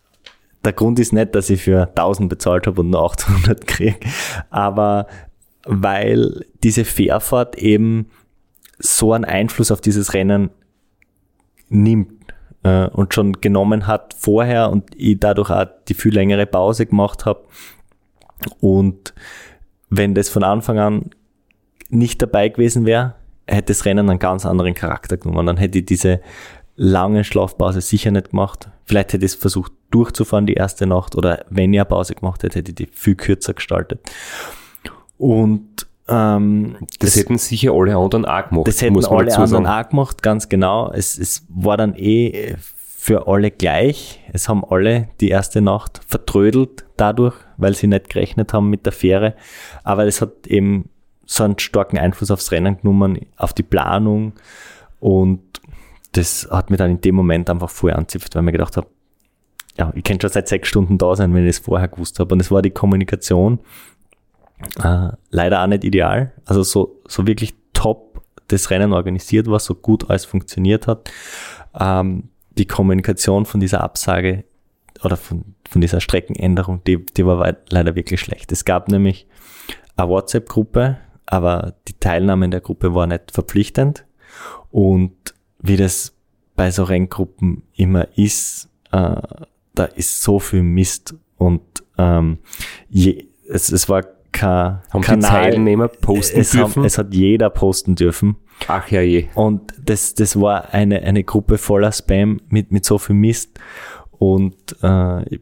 der Grund ist nicht, dass ich für 1000 bezahlt habe und nur 800 kriege, aber weil diese Fährfahrt eben so einen Einfluss auf dieses Rennen nimmt äh, und schon genommen hat vorher und ich dadurch auch die viel längere Pause gemacht habe. Und wenn das von Anfang an nicht dabei gewesen wäre, hätte das Rennen einen ganz anderen Charakter genommen. Dann hätte ich diese lange Schlafpause sicher nicht gemacht. Vielleicht hätte ich es versucht durchzufahren die erste Nacht oder wenn ich eine Pause gemacht hätte, hätte ich die viel kürzer gestaltet. Und ähm, das, das, hätten sicher alle anderen auch gemacht. Das hätten alle anderen auch gemacht, ganz genau. Es, es war dann eh für alle gleich. Es haben alle die erste Nacht vertrödelt dadurch, weil sie nicht gerechnet haben mit der Fähre. Aber es hat eben so einen starken Einfluss aufs Rennen genommen, auf die Planung. Und das hat mir dann in dem Moment einfach voll anzipft, weil mir gedacht habe, ja, ich könnte schon seit sechs Stunden da sein, wenn ich das vorher gewusst habe. Und es war die Kommunikation äh, leider auch nicht ideal. Also so, so wirklich top das Rennen organisiert war, so gut alles funktioniert hat. Ähm, die Kommunikation von dieser Absage oder von, von dieser Streckenänderung, die, die war leider wirklich schlecht. Es gab nämlich eine WhatsApp-Gruppe, aber die Teilnahme in der Gruppe war nicht verpflichtend. Und wie das bei so Renngruppen immer ist, äh, da ist so viel Mist und ähm, je, es, es war kein haben Kanal. die Teilnehmer posten es dürfen? Haben, es hat jeder posten dürfen. Ach ja je. Und das, das war eine, eine Gruppe voller Spam mit, mit so viel Mist. Und äh, ich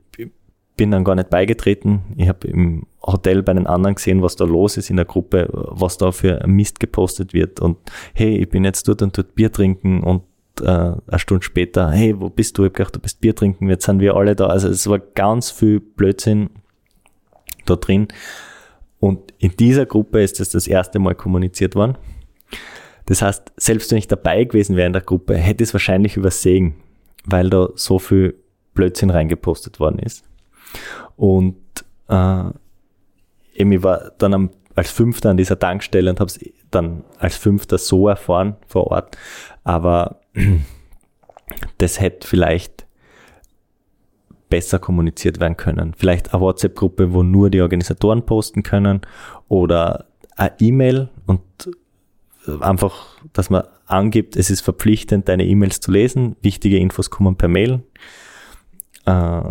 bin dann gar nicht beigetreten. Ich habe im Hotel bei den anderen gesehen, was da los ist in der Gruppe, was da für Mist gepostet wird. Und hey, ich bin jetzt dort und dort Bier trinken und äh, eine Stunde später, hey, wo bist du? Ich habe gedacht, du bist Bier trinken, jetzt sind wir alle da. Also es war ganz viel Blödsinn da drin. Und in dieser Gruppe ist es das erste Mal kommuniziert worden. Das heißt, selbst wenn ich dabei gewesen wäre in der Gruppe, hätte ich es wahrscheinlich übersehen, weil da so viel Blödsinn reingepostet worden ist. Und äh, ich war dann am, als Fünfter an dieser Tankstelle und habe es dann als Fünfter so erfahren vor Ort. Aber das hätte vielleicht besser kommuniziert werden können. Vielleicht eine WhatsApp-Gruppe, wo nur die Organisatoren posten können oder eine E-Mail und einfach, dass man angibt, es ist verpflichtend, deine E-Mails zu lesen. Wichtige Infos kommen per Mail. Äh,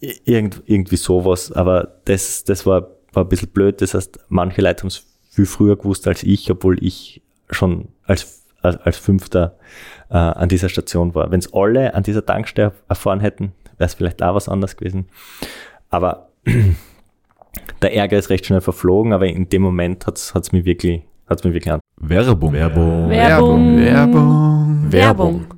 irgend, irgendwie sowas, aber das, das war, war ein bisschen blöd. Das heißt, manche Leute haben es viel früher gewusst als ich, obwohl ich schon als, als, als Fünfter äh, an dieser Station war. Wenn es alle an dieser Tankstelle erfahren hätten, wäre es vielleicht auch was anderes gewesen. Aber der Ärger ist recht schnell verflogen, aber in dem Moment hat es mich wirklich, hat's mich wirklich an. Werbung. Werbung. Werbung. Werbung. Werbung.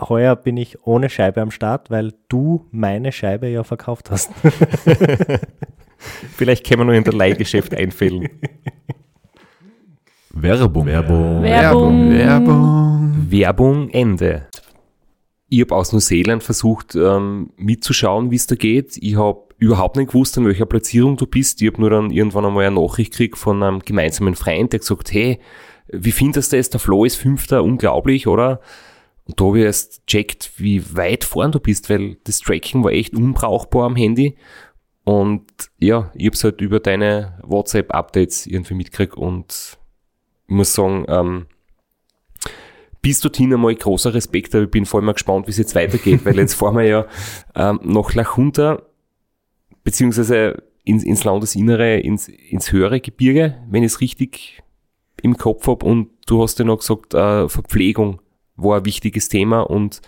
Heuer bin ich ohne Scheibe am Start, weil du meine Scheibe ja verkauft hast. Vielleicht können wir noch in der Leihgeschäft einfällen. Werbung. Werbung. Werbung. Werbung. Werbung Ende. Ich habe aus Neuseeland versucht ähm, mitzuschauen, wie es da geht. Ich habe überhaupt nicht gewusst, an welcher Platzierung du bist. Ich habe nur dann irgendwann einmal eine Nachricht gekriegt von einem gemeinsamen Freund, der gesagt, hey, wie findest du das? Der Flo ist Fünfter, unglaublich, oder? Und da habe ich erst checkt, wie weit vorn du bist, weil das Tracking war echt unbrauchbar am Handy. Und ja, ich habe es halt über deine WhatsApp-Updates irgendwie mitgekriegt und ich muss sagen, ähm, bis dorthin einmal großer Respekt, aber ich bin vor allem mal gespannt, wie es jetzt weitergeht, weil jetzt fahren wir ja ähm, nach Lachunter, beziehungsweise ins, ins Landesinnere, ins, ins höhere Gebirge, wenn ich es richtig im Kopf habe. Und du hast ja noch gesagt, äh, Verpflegung war ein wichtiges Thema und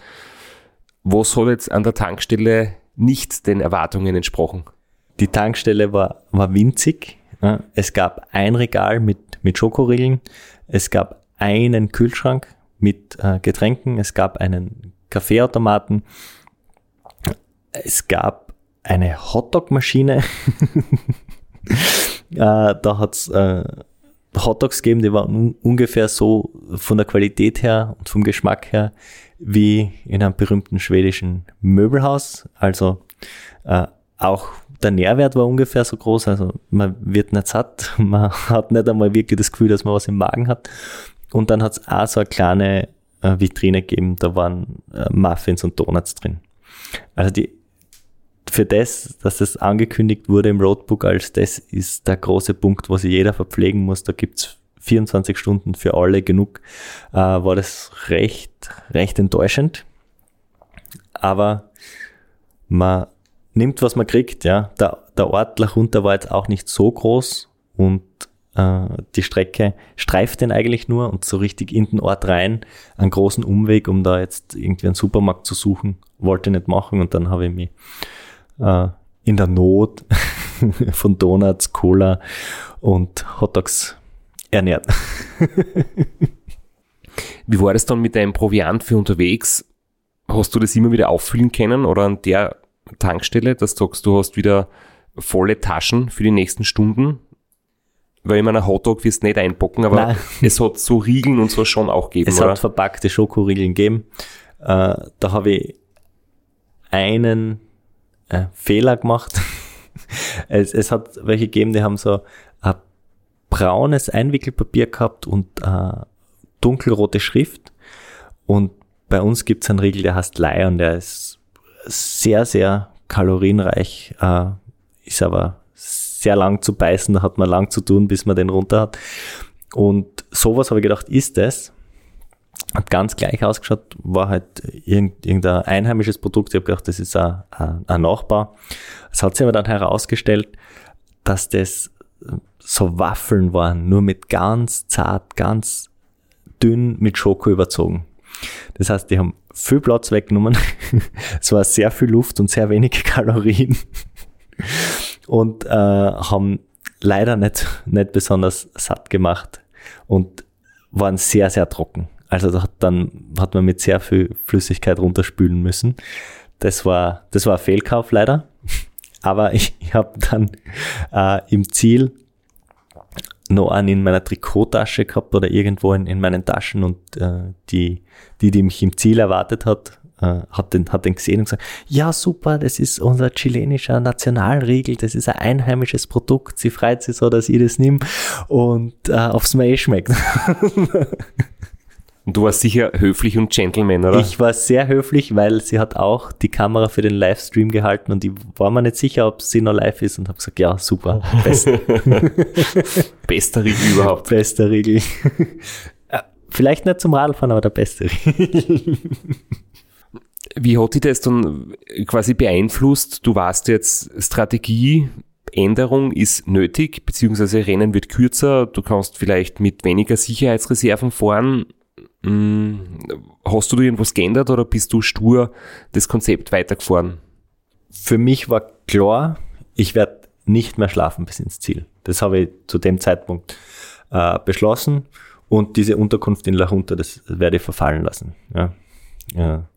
was hat jetzt an der Tankstelle nicht den Erwartungen entsprochen? Die Tankstelle war, war winzig. Ja. Es gab ein Regal mit, mit Schokoriegeln. Es gab einen Kühlschrank mit äh, Getränken. Es gab einen Kaffeeautomaten. Es gab eine Hotdog-Maschine. äh, da hat's äh, Hotdogs gegeben, die waren un ungefähr so von der Qualität her und vom Geschmack her wie in einem berühmten schwedischen Möbelhaus. Also äh, auch der Nährwert war ungefähr so groß, also man wird nicht satt, man hat nicht einmal wirklich das Gefühl, dass man was im Magen hat. Und dann hat es auch so eine kleine äh, Vitrine gegeben, da waren äh, Muffins und Donuts drin. Also die, für das, dass das angekündigt wurde im Roadbook als das ist der große Punkt, wo sich jeder verpflegen muss, da gibt's 24 Stunden für alle genug, äh, war das recht, recht enttäuschend. Aber man nimmt, was man kriegt, ja. Der, der Ort Lachunter war jetzt auch nicht so groß und äh, die Strecke streift den eigentlich nur und so richtig in den Ort rein, einen großen Umweg, um da jetzt irgendwie einen Supermarkt zu suchen, wollte ich nicht machen und dann habe ich mich äh, in der Not von Donuts, Cola und Hotdogs ernährt. Wie war das dann mit deinem Proviant für unterwegs? Hast du das immer wieder auffüllen können oder an der Tankstelle, dass du sagst, du hast wieder volle Taschen für die nächsten Stunden? Weil ich meine, ein Hotdog wirst du nicht einpacken, aber Nein. es hat so Riegeln und so schon auch gegeben, Es oder? hat verpackte Schokoriegeln gegeben. Äh, da habe ich einen äh, Fehler gemacht. es, es hat welche gegeben, die haben so ein braunes Einwickelpapier gehabt und äh, dunkelrote Schrift. Und bei uns gibt es einen Riegel, der heißt Lion, der ist sehr, sehr kalorienreich, äh, ist aber sehr lang zu beißen, da hat man lang zu tun, bis man den runter hat. Und sowas habe ich gedacht, ist das? Hat ganz gleich ausgeschaut, war halt irgend- irgendein einheimisches Produkt. Ich habe gedacht, das ist ein, ein, Nachbau. Es hat sich aber dann herausgestellt, dass das so Waffeln waren, nur mit ganz zart, ganz dünn mit Schoko überzogen. Das heißt, die haben viel Platz weggenommen. es war sehr viel Luft und sehr wenige Kalorien. Und äh, haben leider nicht, nicht besonders satt gemacht und waren sehr, sehr trocken. Also da hat dann hat man mit sehr viel Flüssigkeit runterspülen müssen. Das war, das war ein Fehlkauf leider. Aber ich, ich habe dann äh, im Ziel noch einen in meiner Trikottasche gehabt oder irgendwo in, in meinen Taschen und äh, die, die, die mich im Ziel erwartet hat, äh, hat, den, hat den gesehen und gesagt, ja super, das ist unser chilenischer Nationalriegel, das ist ein einheimisches Produkt, sie freut sich so, dass ich das nehme und äh, aufs Mai schmeckt. Und du warst sicher höflich und Gentleman, oder? Ich war sehr höflich, weil sie hat auch die Kamera für den Livestream gehalten und ich war mir nicht sicher, ob sie noch live ist und habe gesagt, ja super, best, Bester Riegel überhaupt. bester Riegel. Äh, Vielleicht nicht zum Radfahren, aber der beste Riegel. Wie hat dich das dann quasi beeinflusst? Du warst jetzt Strategieänderung ist nötig, beziehungsweise Rennen wird kürzer, du kannst vielleicht mit weniger Sicherheitsreserven fahren. Hm, Hast du da irgendwas geändert oder bist du stur das Konzept weitergefahren? Für mich war klar, ich werde nicht mehr schlafen bis ins Ziel. Das habe ich zu dem Zeitpunkt äh, beschlossen und diese Unterkunft in La Junta, das werde ich verfallen lassen. Ja. Ja.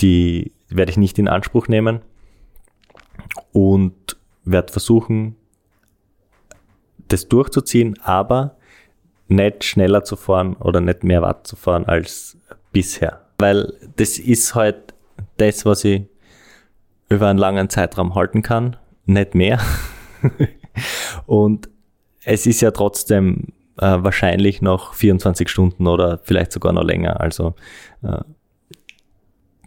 Die werde ich nicht in Anspruch nehmen und werde versuchen, das durchzuziehen, aber nicht schneller zu fahren oder nicht mehr Watt zu fahren als bisher. Weil das ist halt das, was ich über einen langen Zeitraum halten kann, nicht mehr. Und es ist ja trotzdem äh, wahrscheinlich noch 24 Stunden oder vielleicht sogar noch länger. Also äh,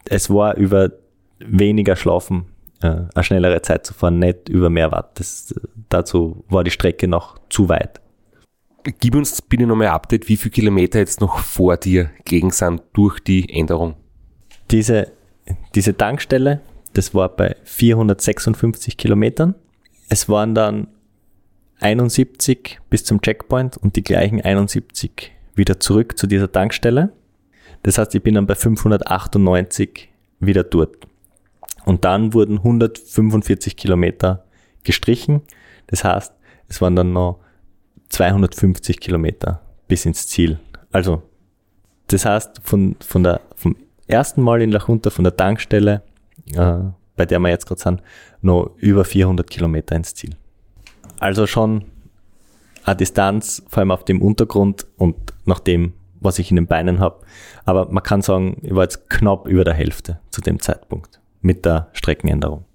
es war über weniger Schlafen äh, eine schnellere Zeit zu fahren, nicht über mehr Watt. Das, dazu war die Strecke noch zu weit. Gib uns bitte nochmal ein Update, wie viele Kilometer jetzt noch vor dir gelegen sind durch die Änderung. Diese, diese Tankstelle, das war bei 456 Kilometern. Es waren dann 71 bis zum Checkpoint und die gleichen 71 wieder zurück zu dieser Tankstelle. Das heißt, ich bin dann bei 598 wieder dort. Und dann wurden 145 Kilometer gestrichen. Das heißt, es waren dann noch 250 Kilometer bis ins Ziel. Also, das heißt, von, von der, vom ersten Mal in La Junta, von der Tankstelle, äh, bei der wir jetzt gerade sind, noch über 400 Kilometer ins Ziel. Also schon eine Distanz, vor allem auf dem Untergrund und nach dem, was ich in den Beinen habe. Aber man kann sagen, ich war jetzt knapp über der Hälfte zu dem Zeitpunkt mit der Streckenänderung.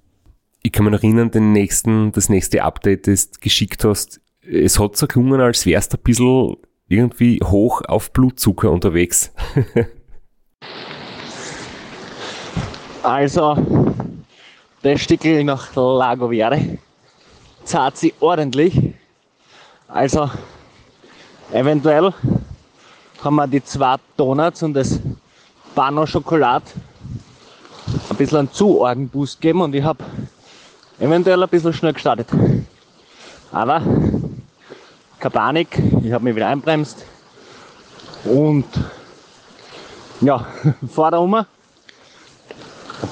Ich kann mich noch erinnern, den nächsten, das nächste Update, das du geschickt hast, es hat so gelungen, als wärst du ein bisschen irgendwie hoch auf Blutzucker unterwegs. Also, das Stückel nach Lago Verde zahlt sie ordentlich. Also, Eventuell haben wir die zwei Donuts und das Pano Schokolade ein bisschen einen zu argen Boost gegeben und ich habe eventuell ein bisschen schnell gestartet. Aber keine Panik, ich habe mich wieder einbremst und ja, fahr da um.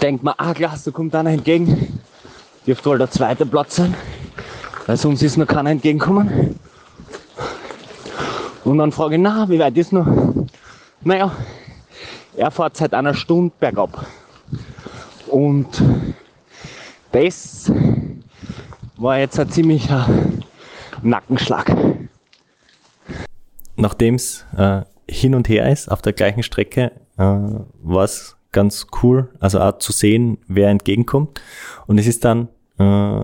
Denkt man, ah klasse, da kommt einer entgegen. Dürfte wohl der zweite Platz sein, weil sonst ist noch keiner entgegenkommen. Und dann frage ich, na, wie weit ist noch? Naja, er fährt seit einer Stunde bergab. Und das war jetzt ein ziemlicher Nackenschlag. Nachdem es äh, hin und her ist auf der gleichen Strecke, äh, war es ganz cool, also auch zu sehen, wer entgegenkommt. Und es ist dann, äh,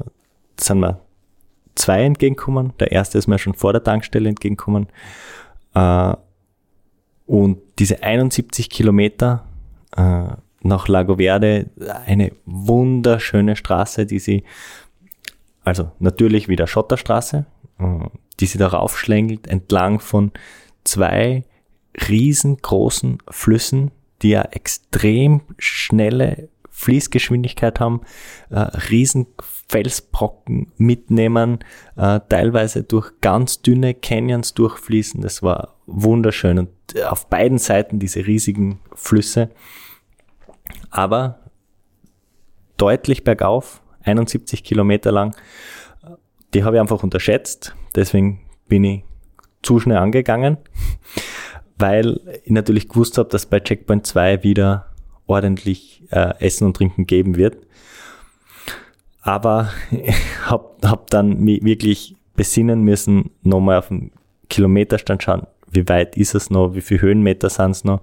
sind wir zwei entgegenkommen. Der erste ist mir schon vor der Tankstelle entgegenkommen. Äh, und diese 71 Kilometer äh, nach Lago Verde, eine wunderschöne Straße, die sie, also natürlich wieder Schotterstraße, die sie darauf schlängelt, entlang von zwei riesengroßen Flüssen, die ja extrem schnelle Fließgeschwindigkeit haben, äh, riesen Felsbrocken mitnehmen, äh, teilweise durch ganz dünne Canyons durchfließen. Das war wunderschön und auf beiden Seiten diese riesigen Flüsse, aber deutlich bergauf, 71 Kilometer lang. Die habe ich einfach unterschätzt, deswegen bin ich zu schnell angegangen, weil ich natürlich gewusst habe, dass bei Checkpoint 2 wieder ordentlich äh, Essen und Trinken geben wird. Aber habe hab dann mich wirklich besinnen müssen, nochmal auf den Kilometerstand schauen, wie weit ist es noch, wie viele Höhenmeter sind es noch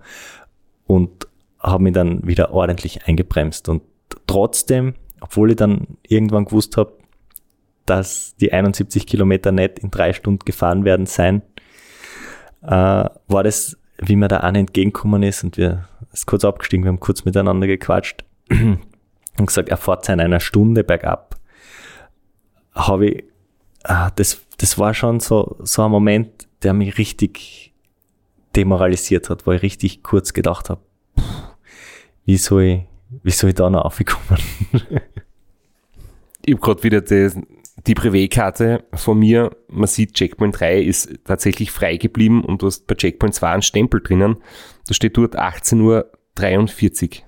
und habe mich dann wieder ordentlich eingebremst. Und trotzdem, obwohl ich dann irgendwann gewusst habe, dass die 71 Kilometer nicht in drei Stunden gefahren werden sein, äh, war das, wie mir da einer entgegengekommen ist und wir ist kurz abgestiegen, wir haben kurz miteinander gequatscht und gesagt, er fährt in einer Stunde bergab. Habe ich, ah, das, das war schon so, so ein Moment, der mich richtig demoralisiert hat, wo ich richtig kurz gedacht habe, wie soll ich, wie soll ich da noch aufkommen? ich habe gerade wieder die, die Privé-Karte von mir. Man sieht, Checkpoint 3 ist tatsächlich frei geblieben und du hast bei Checkpoint 2 einen Stempel drinnen. Da steht dort 18.43 Uhr.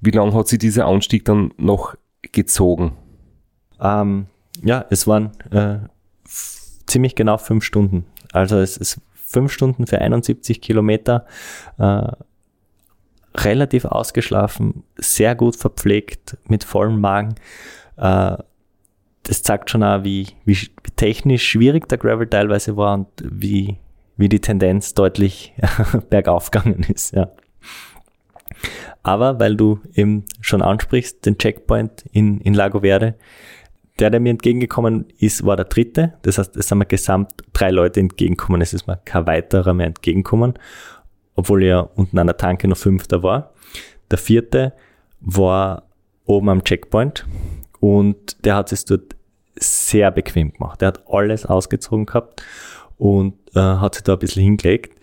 Wie lange hat sich dieser Anstieg dann noch gezogen? Ähm, ja, es waren äh, ziemlich genau fünf Stunden. Also es ist fünf Stunden für 71 Kilometer. Äh, relativ ausgeschlafen, sehr gut verpflegt, mit vollem Magen. Äh, das zeigt schon auch, wie, wie, technisch schwierig der Gravel teilweise war und wie, wie die Tendenz deutlich bergauf gegangen ist. Ja. Aber weil du eben schon ansprichst, den Checkpoint in, in Lago Verde, der, der mir entgegengekommen ist, war der dritte. Das heißt, es sind mir gesamt drei Leute entgegengekommen. Es ist mir kein weiterer mehr entgegengekommen, obwohl ja unten an der Tanke noch fünfter war. Der vierte war oben am Checkpoint und der hat es dort sehr bequem gemacht. Der hat alles ausgezogen gehabt und äh, hat sich da ein bisschen hingelegt.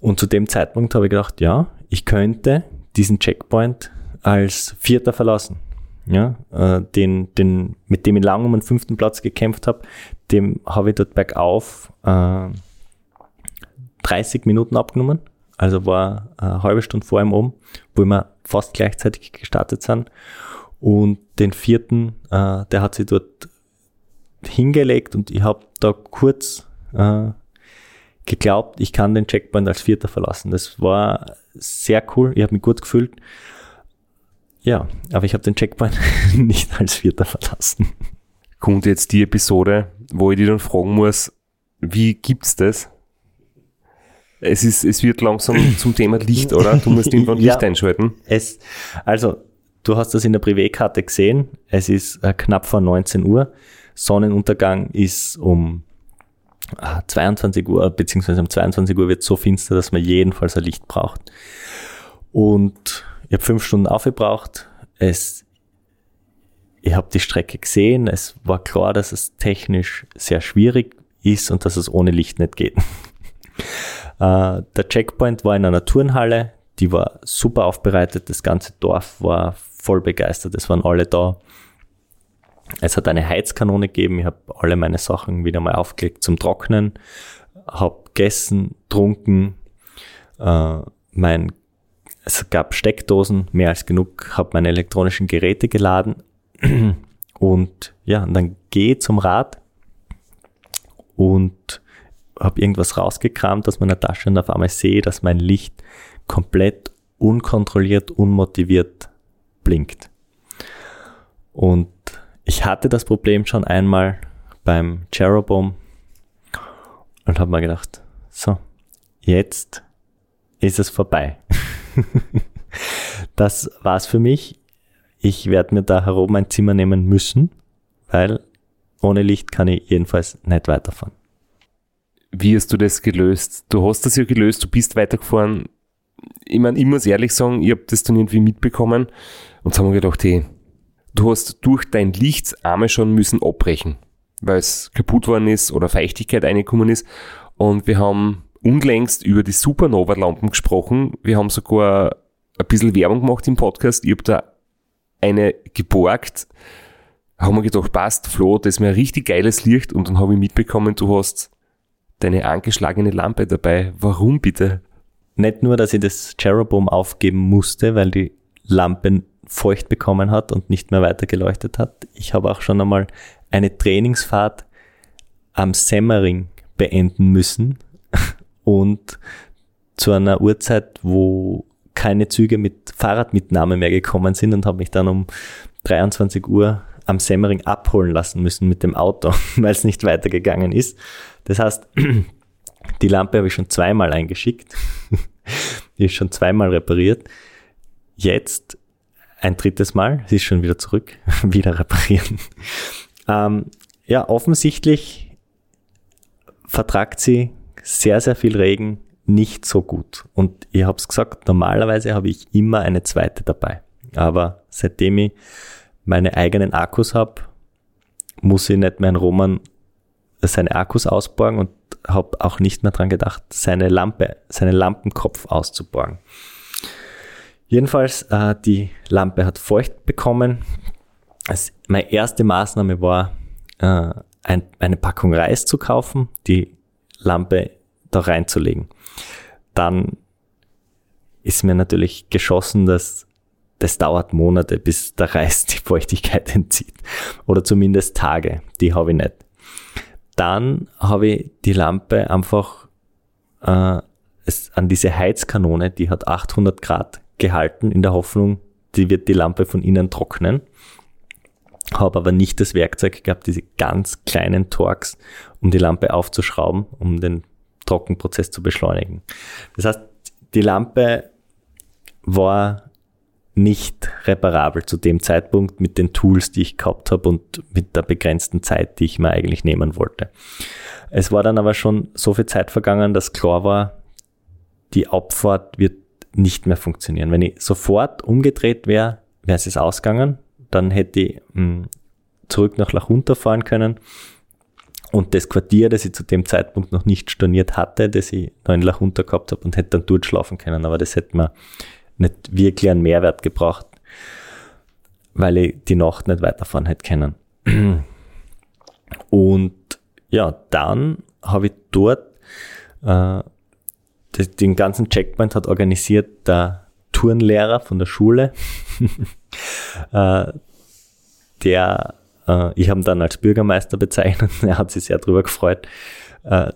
Und zu dem Zeitpunkt habe ich gedacht, ja, ich könnte diesen Checkpoint als Vierter verlassen. Ja, äh, den, den, mit dem ich lange um den fünften Platz gekämpft habe, dem habe ich dort bergauf äh, 30 Minuten abgenommen. Also war eine halbe Stunde vor ihm um, wo wir fast gleichzeitig gestartet sind. Und den vierten, äh, der hat sich dort hingelegt und ich habe da kurz äh, geglaubt, ich kann den Checkpoint als Vierter verlassen. Das war sehr cool, ich habe mich gut gefühlt. Ja, aber ich habe den Checkpoint nicht als Vierter verlassen. Kommt jetzt die Episode, wo ich dich dann fragen muss, wie gibt's das? Es ist, es wird langsam zum Thema Licht, oder? Du musst irgendwann Licht Ja. einschalten. Es, also, du hast das in der Privatkarte gesehen. Es ist äh, knapp vor 19 Uhr. Sonnenuntergang ist um äh, 22 Uhr, beziehungsweise um 22 Uhr wird so finster, dass man jedenfalls ein Licht braucht. Und ich habe fünf Stunden aufgebraucht. Es, ich habe die Strecke gesehen. Es war klar, dass es technisch sehr schwierig ist und dass es ohne Licht nicht geht. Äh, der Checkpoint war in einer Turnhalle, die war super aufbereitet, das ganze Dorf war voll begeistert, es waren alle da. Es hat eine Heizkanone gegeben, ich habe alle meine Sachen wieder mal aufgelegt zum Trocknen, habe gegessen, trunken, äh, mein, es gab Steckdosen, mehr als genug, habe meine elektronischen Geräte geladen. Und ja, und dann gehe zum Rad. Und habe irgendwas rausgekramt aus meiner Tasche und auf einmal sehe, dass mein Licht komplett unkontrolliert, unmotiviert blinkt. Und ich hatte das Problem schon einmal beim Jeroboam und habe mir gedacht, so, jetzt ist es vorbei. das war's für mich. Ich werde mir da herum ein Zimmer nehmen müssen, weil ohne Licht kann ich jedenfalls nicht weiterfahren. Wie hast du das gelöst? Du hast das ja gelöst, du bist weitergefahren. Ich meine, ich muss ehrlich sagen, ich habe das dann irgendwie mitbekommen und haben wir gedacht, hey, du hast durch dein Licht einmal schon müssen abbrechen, weil es kaputt worden ist oder Feuchtigkeit reingekommen ist. Und wir haben unlängst über die Supernova-Lampen gesprochen. Wir haben sogar ein bisschen Werbung gemacht im Podcast. Ich habe da eine geborgt. Haben wir gedacht, passt, Flo, das ist mir ein richtig geiles Licht. Und dann habe ich mitbekommen, du hast deine angeschlagene Lampe dabei. Warum bitte? Nicht nur, dass ich das Jeroboam aufgeben musste, weil die Lampe feucht bekommen hat und nicht mehr weiter geleuchtet hat. Ich habe auch schon einmal eine Trainingsfahrt am Semmering beenden müssen und zu einer Uhrzeit, wo keine Züge mit Fahrradmitnahme mehr gekommen sind und habe mich dann um 23 Uhr am Semmering abholen lassen müssen mit dem Auto, weil es nicht weitergegangen ist. Das heißt, die Lampe habe ich schon zweimal eingeschickt. Die ist schon zweimal repariert. Jetzt ein drittes Mal, sie ist schon wieder zurück, wieder reparieren. Ähm, ja, offensichtlich vertragt sie sehr, sehr viel Regen nicht so gut. Und ich habe es gesagt, normalerweise habe ich immer eine zweite dabei. Aber seitdem ich meine eigenen Akkus habe, muss ich nicht mehr in Roman seine Akkus ausborgen und habe auch nicht mehr dran gedacht, seine Lampe, seinen Lampenkopf auszuborgen. Jedenfalls, äh, die Lampe hat feucht bekommen. Also meine erste Maßnahme war, äh, ein, eine Packung Reis zu kaufen, die Lampe da reinzulegen. Dann ist mir natürlich geschossen, dass das dauert Monate, bis der Reis die Feuchtigkeit entzieht. Oder zumindest Tage. Die habe ich nicht. Dann habe ich die Lampe einfach äh, es, an diese Heizkanone, die hat 800 Grad gehalten, in der Hoffnung, die wird die Lampe von innen trocknen. Habe aber nicht das Werkzeug gehabt, diese ganz kleinen Torx, um die Lampe aufzuschrauben, um den Trockenprozess zu beschleunigen. Das heißt, die Lampe war nicht reparabel zu dem Zeitpunkt mit den Tools, die ich gehabt habe und mit der begrenzten Zeit, die ich mir eigentlich nehmen wollte. Es war dann aber schon so viel Zeit vergangen, dass klar war, die Abfahrt wird nicht mehr funktionieren. Wenn ich sofort umgedreht wäre, wäre es ausgegangen. Dann hätte ich mh, hm, zurück nach Lachunter fahren können und das Quartier, das ich zu dem Zeitpunkt noch nicht storniert hatte, das ich noch in Lachunter gehabt habe und hätte dann dort schlafen können. Aber das hätte mir nicht wirklich einen Mehrwert gebracht, weil ich die Nacht nicht weiterfahren hätte können. Und ja, dann habe ich dort äh, den ganzen Checkpoint hat organisiert der Turnlehrer von der Schule, äh, der, äh, ich habe ihn dann als Bürgermeister bezeichnet, er hat sich sehr darüber gefreut. Äh,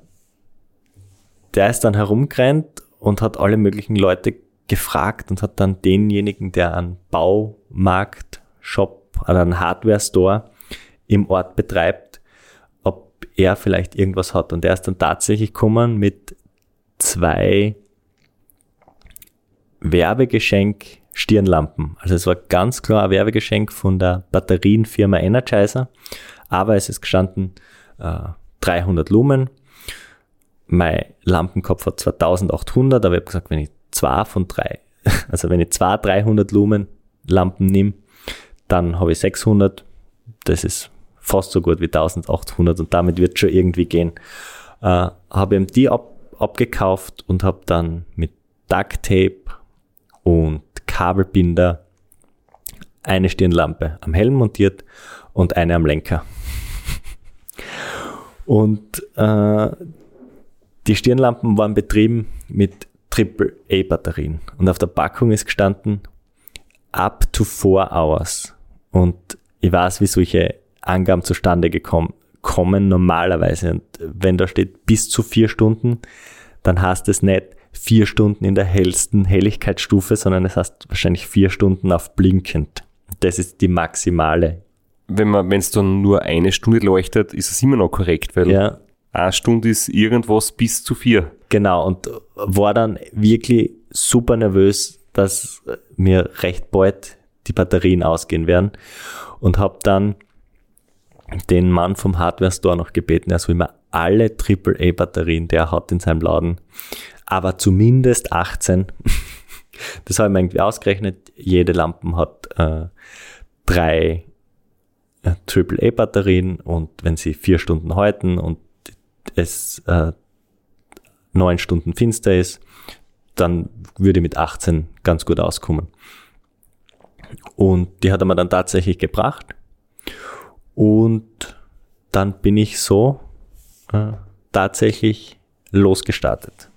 der ist dann herumgerannt und hat alle möglichen Leute gefragt und hat dann denjenigen, der einen Baumarkt, Shop oder einen Hardware-Store im Ort betreibt, ob er vielleicht irgendwas hat. Und er ist dann tatsächlich gekommen mit zwei Werbegeschenk Stirnlampen. Also es war ganz klar ein Werbegeschenk von der Batterienfirma Energizer, aber es ist gestanden äh, 300 Lumen. Mein Lampenkopf hat zwar 1800, aber ich habe gesagt, wenn ich zwei von drei, also wenn ich zwei 300 Lumen Lampen nehme, dann habe ich 600. Das ist fast so gut wie 1800 und damit wird schon irgendwie gehen. Äh, habe ihm die ab, abgekauft und habe dann mit Duct Tape und Kabelbinder eine Stirnlampe am Helm montiert und eine am Lenker. Und äh, die Stirnlampen waren betrieben mit AAA-Batterien. Und auf der Packung ist gestanden up to four hours. Und ich weiß, wie solche Angaben zustande gekommen, kommen normalerweise. Und wenn da steht bis zu vier Stunden, dann heißt es nicht vier Stunden in der hellsten Helligkeitsstufe, sondern es heißt wahrscheinlich vier Stunden auf blinkend. Das ist die maximale. Wenn man, wenn es dann nur eine Stunde leuchtet, ist es immer noch korrekt, weil Ja, eine Stunde ist irgendwas bis zu vier. Genau. Und war dann wirklich super nervös, dass mir recht bald die Batterien ausgehen werden. Und habe dann den Mann vom Hardware Store noch gebeten, er soll mir alle AAA-Batterien, die er hat in seinem Laden, aber zumindest 18. Das habe ich mir irgendwie ausgerechnet. Jede Lampe hat äh, drei äh, AAA-Batterien und wenn sie vier Stunden halten und es äh, neun Stunden finster ist, dann würde mit 18 ganz gut auskommen. Und die hat er mir dann tatsächlich gebracht. Und dann bin ich so äh, tatsächlich losgestartet.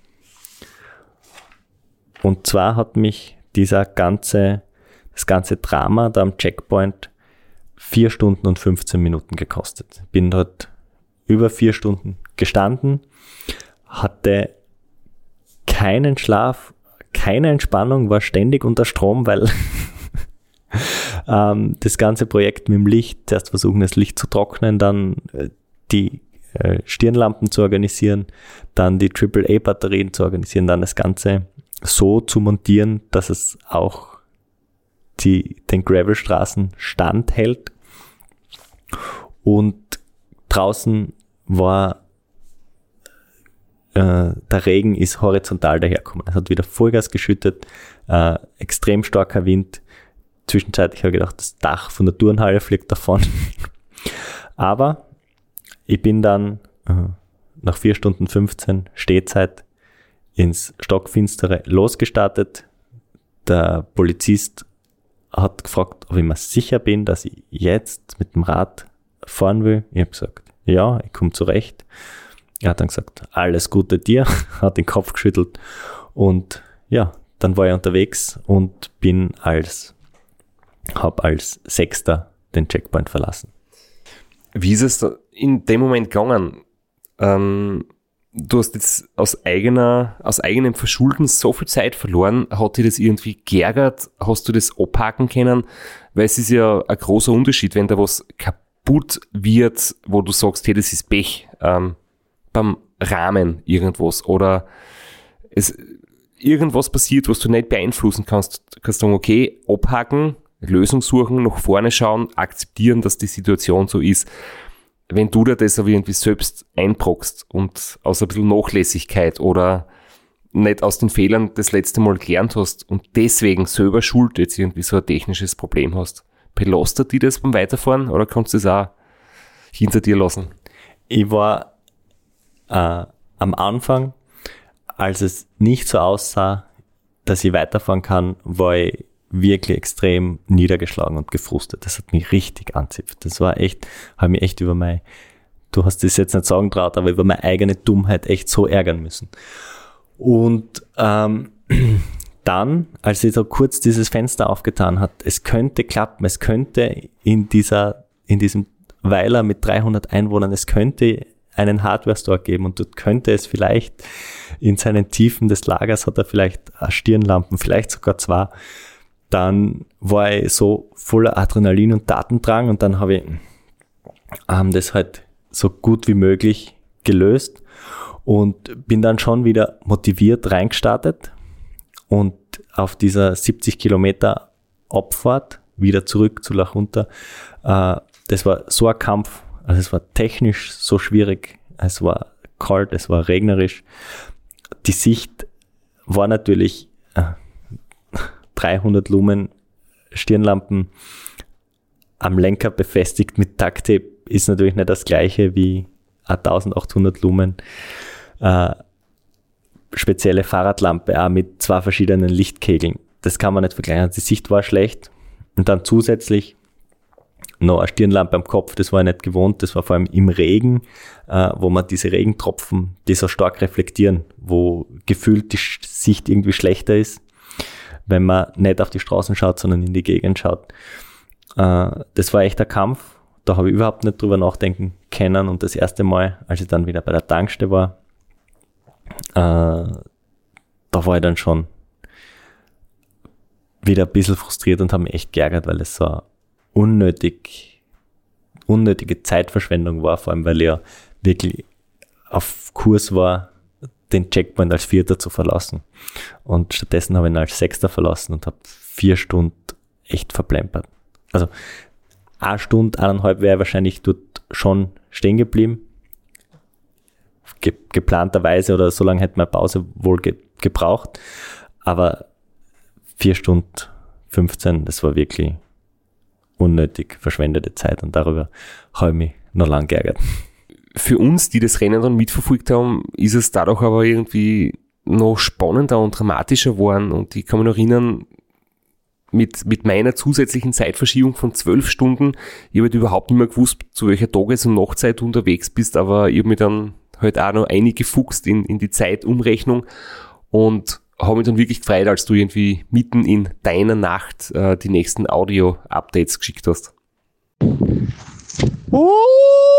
Und zwar hat mich dieser ganze, das ganze Drama da am Checkpoint vier Stunden und 15 Minuten gekostet. Bin dort über vier Stunden gestanden, hatte keinen Schlaf, keine Entspannung, war ständig unter Strom, weil ähm, das ganze Projekt mit dem Licht, zuerst versuchen, das Licht zu trocknen, dann äh, die äh, Stirnlampen zu organisieren, dann die AAA-Batterien zu organisieren, dann das Ganze so zu montieren, dass es auch die, den Gravelstraßen standhält. Und draußen war äh, der Regen ist horizontal daherkommen. Es hat wieder Vollgas geschüttet, äh, extrem starker Wind. Zwischenzeitlich habe ich gedacht, das Dach von der Turnhalle fliegt davon. Aber ich bin dann äh, nach 4 Stunden 15 Stehzeit ins Stockfinstere losgestartet. Der Polizist hat gefragt, ob ich mir sicher bin, dass ich jetzt mit dem Rad fahren will. Ich habe gesagt, ja, ich komme zurecht. Er hat dann gesagt, alles Gute dir, hat den Kopf geschüttelt und ja, dann war ich unterwegs und bin als, habe als Sechster den Checkpoint verlassen. Wie ist es in dem Moment gegangen? Ähm, du hast jetzt aus eigener, aus eigenem Verschulden so viel Zeit verloren. Hat dir das irgendwie geärgert? Hast du das abhaken können? Weil es ist ja ein großer Unterschied, wenn da was kaputt wird, wo du sagst, hey, das ist Pech. Ähm, beim Rahmen irgendwas oder es irgendwas passiert, was du nicht beeinflussen kannst, kannst du sagen, okay, abhaken, Lösung suchen, nach vorne schauen, akzeptieren, dass die Situation so ist. Wenn du dir das aber irgendwie selbst einbrockst und aus ein bisschen Nachlässigkeit oder nicht aus den Fehlern das letzte Mal gelernt hast und deswegen selber schuld jetzt irgendwie so ein technisches Problem hast, belastet die das beim Weiterfahren oder kannst du das auch hinter dir lassen? Ich war äh, am Anfang, als es nicht so aussah, dass ich weiterfahren kann, war ich wirklich extrem niedergeschlagen und gefrustet. Das hat mich richtig anzipft. Das war echt, habe mich echt über mein, du hast das jetzt nicht sagen traut, aber über meine eigene Dummheit echt so ärgern müssen. Und ähm, dann, als sie so kurz dieses Fenster aufgetan hat, es könnte klappen, es könnte in dieser, in diesem Weiler mit 300 Einwohnern, es könnte einen Hardware-Store geben und dort könnte es vielleicht in seinen Tiefen des Lagers hat er vielleicht eine Stirnlampen, vielleicht sogar zwei. Dann war ich so voller Adrenalin und Datendrang und dann habe ich ähm, das halt so gut wie möglich gelöst und bin dann schon wieder motiviert reingestartet und auf dieser 70 Kilometer Abfahrt wieder zurück zu Lachunter. Äh, das war so ein Kampf, also es war technisch so schwierig, es war kalt, es war regnerisch. Die Sicht war natürlich äh, 300 Lumen Stirnlampen am Lenker befestigt mit Ducktape ist natürlich nicht das gleiche wie 1800 Lumen. Äh, spezielle Fahrradlampe auch mit zwei verschiedenen Lichtkegeln. Das kann man nicht vergleichen. Die Sicht war schlecht. Und dann zusätzlich noch eine Stirnlampe am Kopf, das war ich nicht gewohnt, das war vor allem im Regen, äh, wo man diese Regentropfen, die so stark reflektieren, wo gefühlt die Sicht irgendwie schlechter ist, wenn man nicht auf die Straßen schaut, sondern in die Gegend schaut. Äh, das war echt ein Kampf, da habe ich überhaupt nicht drüber nachdenken können. Und das erste Mal, als ich dann wieder bei der Tankstelle war, äh, da war ich dann schon wieder ein bisschen frustriert und habe mich echt geärgert, weil es so unnötig, unnötige Zeitverschwendung war, vor allem weil ja wirklich auf Kurs war, den Checkpoint als Vierter zu verlassen. Und stattdessen habe ich ihn als Sechster verlassen und habe vier Stunden echt verplempert. Also eine Stunde, eineinhalb wäre wahrscheinlich dort schon stehen geblieben. Ge geplanterweise oder so lange hätte meine Pause wohl ge gebraucht. Aber vier Stunden 15, das war wirklich unnötig verschwendete Zeit und darüber habe ich mich noch lange geärgert. Für uns, die das Rennen dann mitverfolgt haben, ist es dadurch aber irgendwie noch spannender und dramatischer geworden und ich kann mich noch erinnern, mit, mit meiner zusätzlichen Zeitverschiebung von zwölf Stunden, ich habe halt überhaupt nicht mehr gewusst, zu welcher Tages- und Nachtzeit du unterwegs bist, aber ich habe mich dann halt auch noch eingefuchst in, in die Zeitumrechnung und habe mich dann wirklich gefreut, als du irgendwie mitten in deiner Nacht äh, die nächsten Audio-Updates geschickt hast. Uh,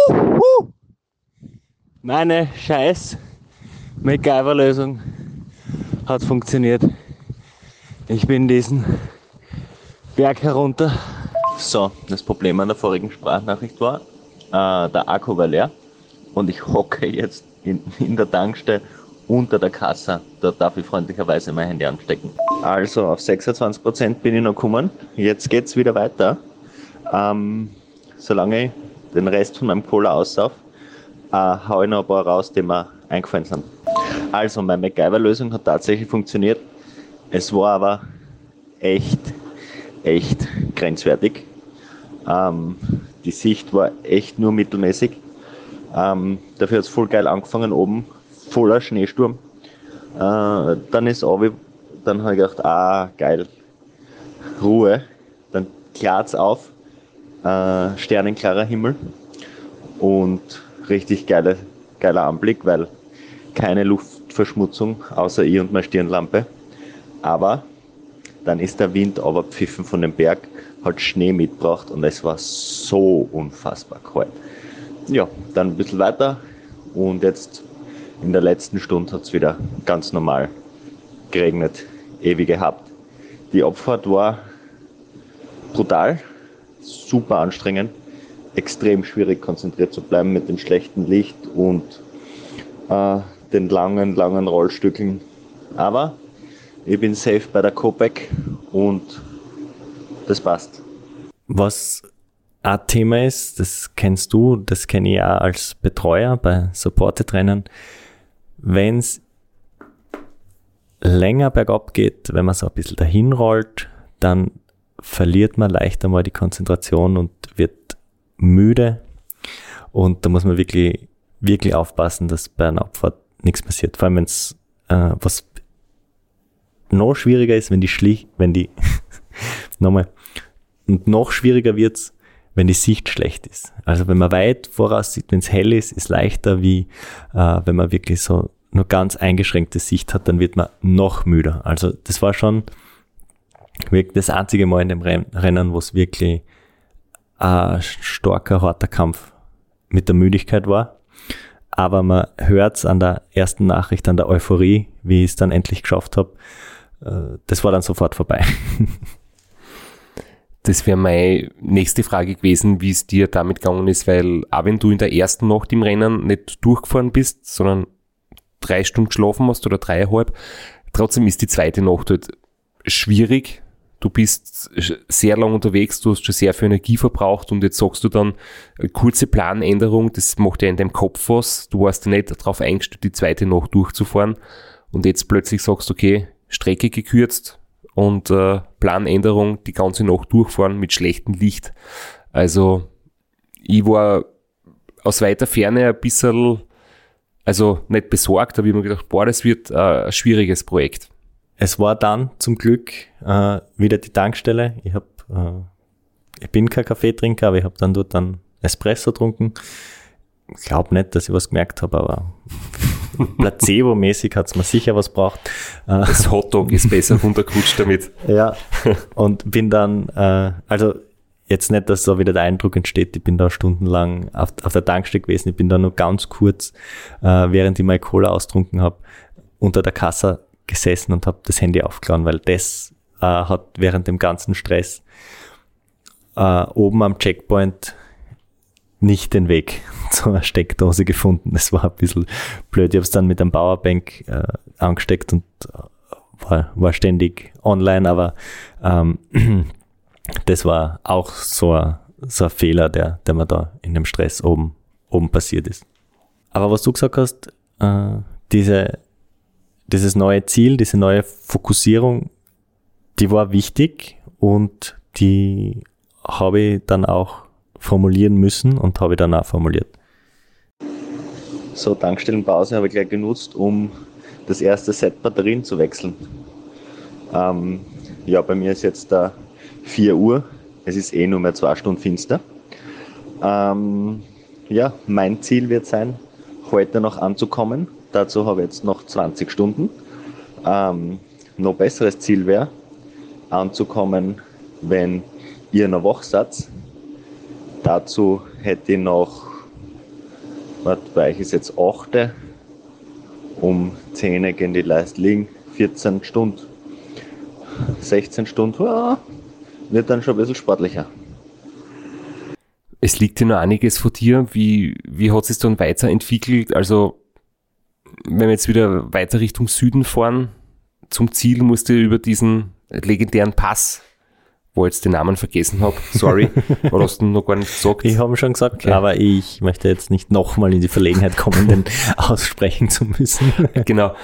uh. Meine scheiß MacGyver-Lösung hat funktioniert. Ich bin diesen Berg herunter. So, das Problem an der vorigen Sprachnachricht war, äh, der Akku war leer und ich hocke jetzt in, in der Tankstelle unter der Kasse. Dort darf ich freundlicherweise mein Handy anstecken. Also auf 26% bin ich noch gekommen. Jetzt geht's wieder weiter. Ähm, solange ich den Rest von meinem Cola aussauf, äh, hau ich noch ein paar raus, die mir eingefallen sind. Also, meine MacGyver-Lösung hat tatsächlich funktioniert. Es war aber echt, echt grenzwertig. Ähm, die Sicht war echt nur mittelmäßig. Ähm, dafür hat es voll geil angefangen oben voller Schneesturm. Äh, dann ist Obi, dann habe ich gedacht, ah, geil, Ruhe. Dann klart's auf, äh, sternenklarer Himmel und richtig geile, geiler Anblick, weil keine Luftverschmutzung außer ich und meine Stirnlampe. Aber dann ist der Wind aber pfiffen von dem Berg, hat Schnee mitgebracht und es war so unfassbar kalt. Ja, dann ein bisschen weiter und jetzt in der letzten Stunde hat es wieder ganz normal geregnet, ewig gehabt. Die Abfahrt war brutal, super anstrengend, extrem schwierig konzentriert zu bleiben mit dem schlechten Licht und äh, den langen, langen Rollstückeln. Aber ich bin safe bei der Copec und das passt. Was ein Thema ist, das kennst du, das kenne ich auch als Betreuer bei Supported-Rennen, wenn es länger bergab geht, wenn man so ein bisschen dahin rollt, dann verliert man leicht einmal die Konzentration und wird müde. Und da muss man wirklich, wirklich aufpassen, dass bei einer Abfahrt nichts passiert. Vor allem, wenn es äh, was noch schwieriger ist, wenn die schlicht, wenn die, nochmal, und noch schwieriger wird's, wenn die Sicht schlecht ist. Also wenn man weit voraus sieht, wenn es hell ist, ist leichter wie äh, wenn man wirklich so nur ganz eingeschränkte Sicht hat, dann wird man noch müder. Also das war schon wirklich das einzige Mal in dem Rennen, wo es wirklich ein starker, harter Kampf mit der Müdigkeit war. Aber man hört es an der ersten Nachricht, an der Euphorie, wie ich es dann endlich geschafft habe. Äh, das war dann sofort vorbei. Das wäre meine nächste Frage gewesen, wie es dir damit gegangen ist, weil auch wenn du in der ersten Nacht im Rennen nicht durchgefahren bist, sondern drei Stunden geschlafen hast oder dreieinhalb, trotzdem ist die zweite Nacht halt schwierig. Du bist sehr lang unterwegs, du hast schon sehr viel Energie verbraucht und jetzt sagst du dann, kurze Planänderung, das macht ja in deinem Kopf was. Du warst ja nicht darauf eingestellt, die zweite Nacht durchzufahren und jetzt plötzlich sagst, okay, Strecke gekürzt, und äh, Planänderung die ganze Nacht durchfahren mit schlechtem Licht. Also ich war aus weiter Ferne ein bisschen, also nicht besorgt, aber ich mir gedacht, boah, das wird äh, ein schwieriges Projekt. Es war dann zum Glück äh, wieder die Tankstelle. Ich hab, äh, ich bin kein Kaffeetrinker, aber ich habe dann dort dann Espresso getrunken. Ich glaube nicht, dass ich was gemerkt habe, aber Placebo-mäßig hat's mir sicher was braucht. Äh, Das Hotdog ist besser runtergerutscht damit. ja, und bin dann, äh, also jetzt nicht, dass so wieder der Eindruck entsteht, ich bin da stundenlang auf, auf der Tankstelle gewesen. Ich bin da nur ganz kurz, äh, während ich meine Cola austrunken habe, unter der Kasse gesessen und habe das Handy aufgeladen, weil das äh, hat während dem ganzen Stress äh, oben am Checkpoint nicht den Weg zur Steckdose gefunden. Das war ein bisschen blöd. Ich habe es dann mit einem Powerbank äh, angesteckt und äh, war, war ständig online, aber ähm, das war auch so ein, so ein Fehler, der, der mir da in dem Stress oben, oben passiert ist. Aber was du gesagt hast, äh, diese, dieses neue Ziel, diese neue Fokussierung, die war wichtig und die habe ich dann auch formulieren müssen und habe ich dann auch formuliert. So, Tankstellenpause habe ich gleich genutzt, um das erste Set Batterien zu wechseln. Ähm, ja, bei mir ist jetzt da 4 Uhr. Es ist eh nur mehr zwei Stunden finster. Ähm, ja, mein Ziel wird sein, heute noch anzukommen. Dazu habe ich jetzt noch 20 Stunden. Ähm, noch besseres Ziel wäre, anzukommen, wenn ihr noch wach seid. Dazu hätte ich noch, was bei euch ist jetzt 8. Um 10 gehen die Leiste liegen, 14 Stunden. 16 Stunden, ja, wird dann schon ein bisschen sportlicher. Es liegt ja noch einiges vor dir. Wie, wie hat es sich dann weiterentwickelt? Also, wenn wir jetzt wieder weiter Richtung Süden fahren, zum Ziel musst du über diesen legendären Pass, wo ich jetzt den Namen vergessen habe, sorry, oder hast du noch gar nicht gesagt? Ich habe schon gesagt, Okay. aber ich möchte jetzt nicht nochmal in die Verlegenheit kommen, den aussprechen zu müssen. genau.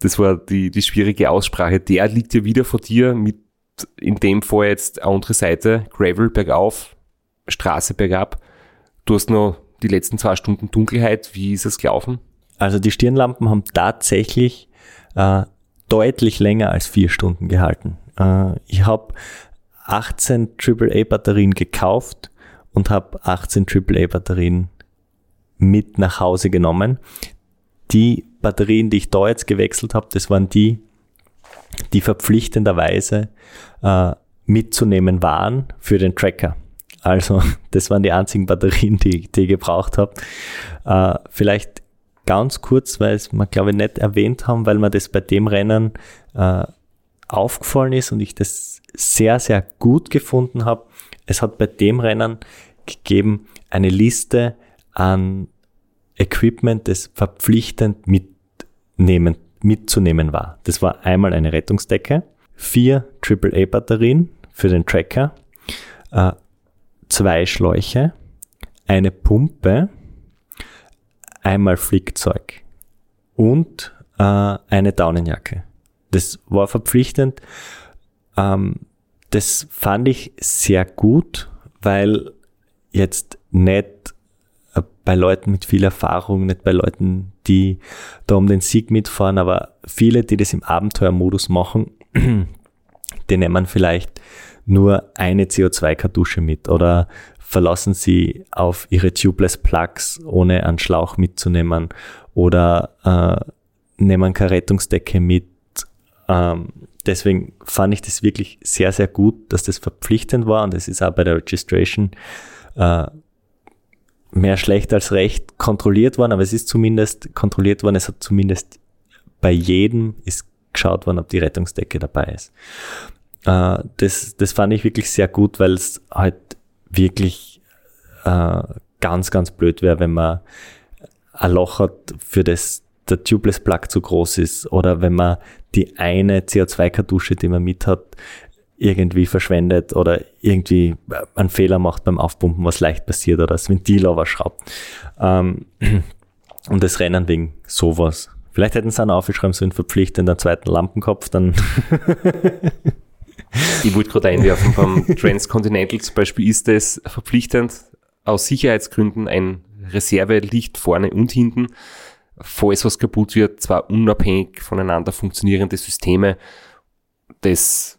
Das war die, die schwierige Aussprache. Der liegt ja wieder vor dir mit, in dem Fall jetzt eine andere Seite, Gravel bergauf, Straße bergab. Du hast noch die letzten zwei Stunden Dunkelheit. Wie ist es gelaufen? Also die Stirnlampen haben tatsächlich äh, deutlich länger als vier Stunden gehalten. Äh, ich habe 18 AAA-Batterien gekauft und habe 18 AAA-Batterien mit nach Hause genommen. Die Batterien, die ich da jetzt gewechselt habe, das waren die, die verpflichtenderweise äh, mitzunehmen waren für den Tracker. Also das waren die einzigen Batterien, die, die ich gebraucht habe. Äh, vielleicht ganz kurz, weil es wir, glaube ich, nicht erwähnt haben, weil mir das bei dem Rennen äh, aufgefallen ist und ich das sehr, sehr gut gefunden habe. Es hat bei dem Rennen gegeben eine Liste an Equipment, das verpflichtend mitnehmen, mitzunehmen war. Das war einmal eine Rettungsdecke, vier AAA-Batterien für den Tracker, äh, zwei Schläuche, eine Pumpe, einmal Flickzeug und äh, eine Daunenjacke. Das war verpflichtend. Ähm, das fand ich sehr gut, weil jetzt nicht äh, bei Leuten mit viel Erfahrung, nicht bei Leuten, die da um den Sieg mitfahren, aber viele, die das im Abenteuermodus machen, die nehmen vielleicht nur eine CO2-Kartusche mit oder verlassen sie auf ihre Tubeless Plugs, ohne einen Schlauch mitzunehmen oder äh, nehmen keine Rettungsdecke mit. Ähm, deswegen fand ich das wirklich sehr, sehr gut, dass das verpflichtend war und es ist auch bei der Registration äh, mehr schlecht als recht kontrolliert worden, aber es ist zumindest kontrolliert worden, es hat zumindest bei jedem ist geschaut worden, ob die Rettungsdecke dabei ist. Äh, das, das fand ich wirklich sehr gut, weil es halt wirklich äh, ganz, ganz blöd wäre, wenn man ein Loch hat, für das der Tubeless Plug zu groß ist oder wenn man die eine CO2-Kartusche, die man mit hat, irgendwie verschwendet oder irgendwie einen Fehler macht beim Aufpumpen, was leicht passiert oder das Ventil überschraubt. Ähm, und das Rennen wegen sowas. Vielleicht hätten sie einen aufgeschrieben, so einen verpflichtenden zweiten Lampenkopf, dann Ich wollte gerade einwerfen, beim Transcontinental zum Beispiel ist es verpflichtend aus Sicherheitsgründen ein Reservelicht vorne und hinten. Falls was kaputt wird, zwar unabhängig voneinander funktionierende Systeme. Das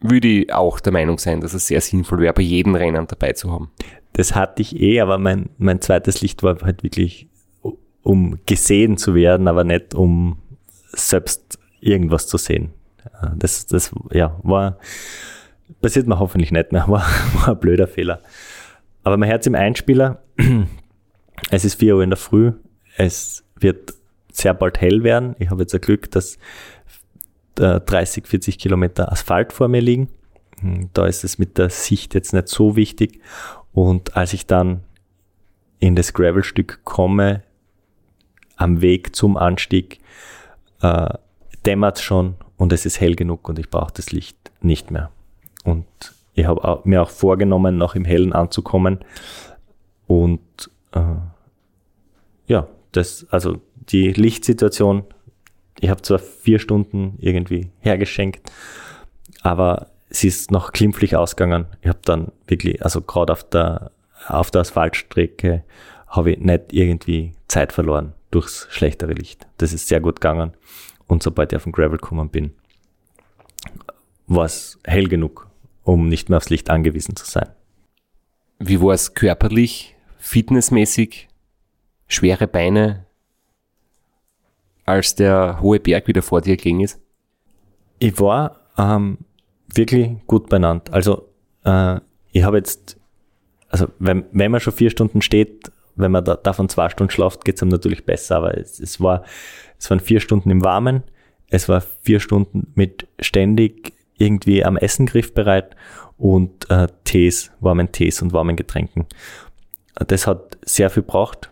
würde ich auch der Meinung sein, dass es sehr sinnvoll wäre, bei jedem Rennen dabei zu haben. Das hatte ich eh, aber mein, mein zweites Licht war halt wirklich, um gesehen zu werden, aber nicht um selbst irgendwas zu sehen. Das, das ja, war, passiert mir hoffentlich nicht mehr, war, war ein blöder Fehler. Aber hört es im Einspieler, es ist 4 Uhr in der Früh, es wird sehr bald hell werden. Ich habe jetzt ein Glück, dass 30, 40 Kilometer Asphalt vor mir liegen. Hm, da ist es mit der Sicht jetzt nicht so wichtig. Und als ich dann in das Gravelstück komme, am Weg zum Anstieg, äh, dämmert schon und es ist hell genug und ich brauche das Licht nicht mehr. Und ich habe mir auch vorgenommen, noch im Hellen anzukommen. Und äh, ja, das, also die Lichtsituation, ich habe zwar vier Stunden irgendwie hergeschenkt, aber sie ist noch klimpflich ausgegangen. Ich habe dann wirklich, also gerade auf der, auf der Asphaltstrecke habe ich nicht irgendwie Zeit verloren durchs schlechtere Licht. Das ist sehr gut gegangen. Und sobald ich auf den Gravel gekommen bin, war es hell genug, um nicht mehr aufs Licht angewiesen zu sein. Wie war es körperlich, fitnessmäßig, schwere Beine, als der hohe Berg wieder vor dir ging ist? Ich war ähm, wirklich gut benannt. Also äh, ich habe jetzt, also wenn, wenn man schon vier Stunden steht, wenn man da, davon zwei Stunden schlaft, geht es einem natürlich besser. Aber es, es, war, es waren vier Stunden im Warmen, es war vier Stunden mit ständig irgendwie am Essen griffbereit und äh, Tees, warmen Tees und warmen Getränken. Das hat sehr viel gebraucht.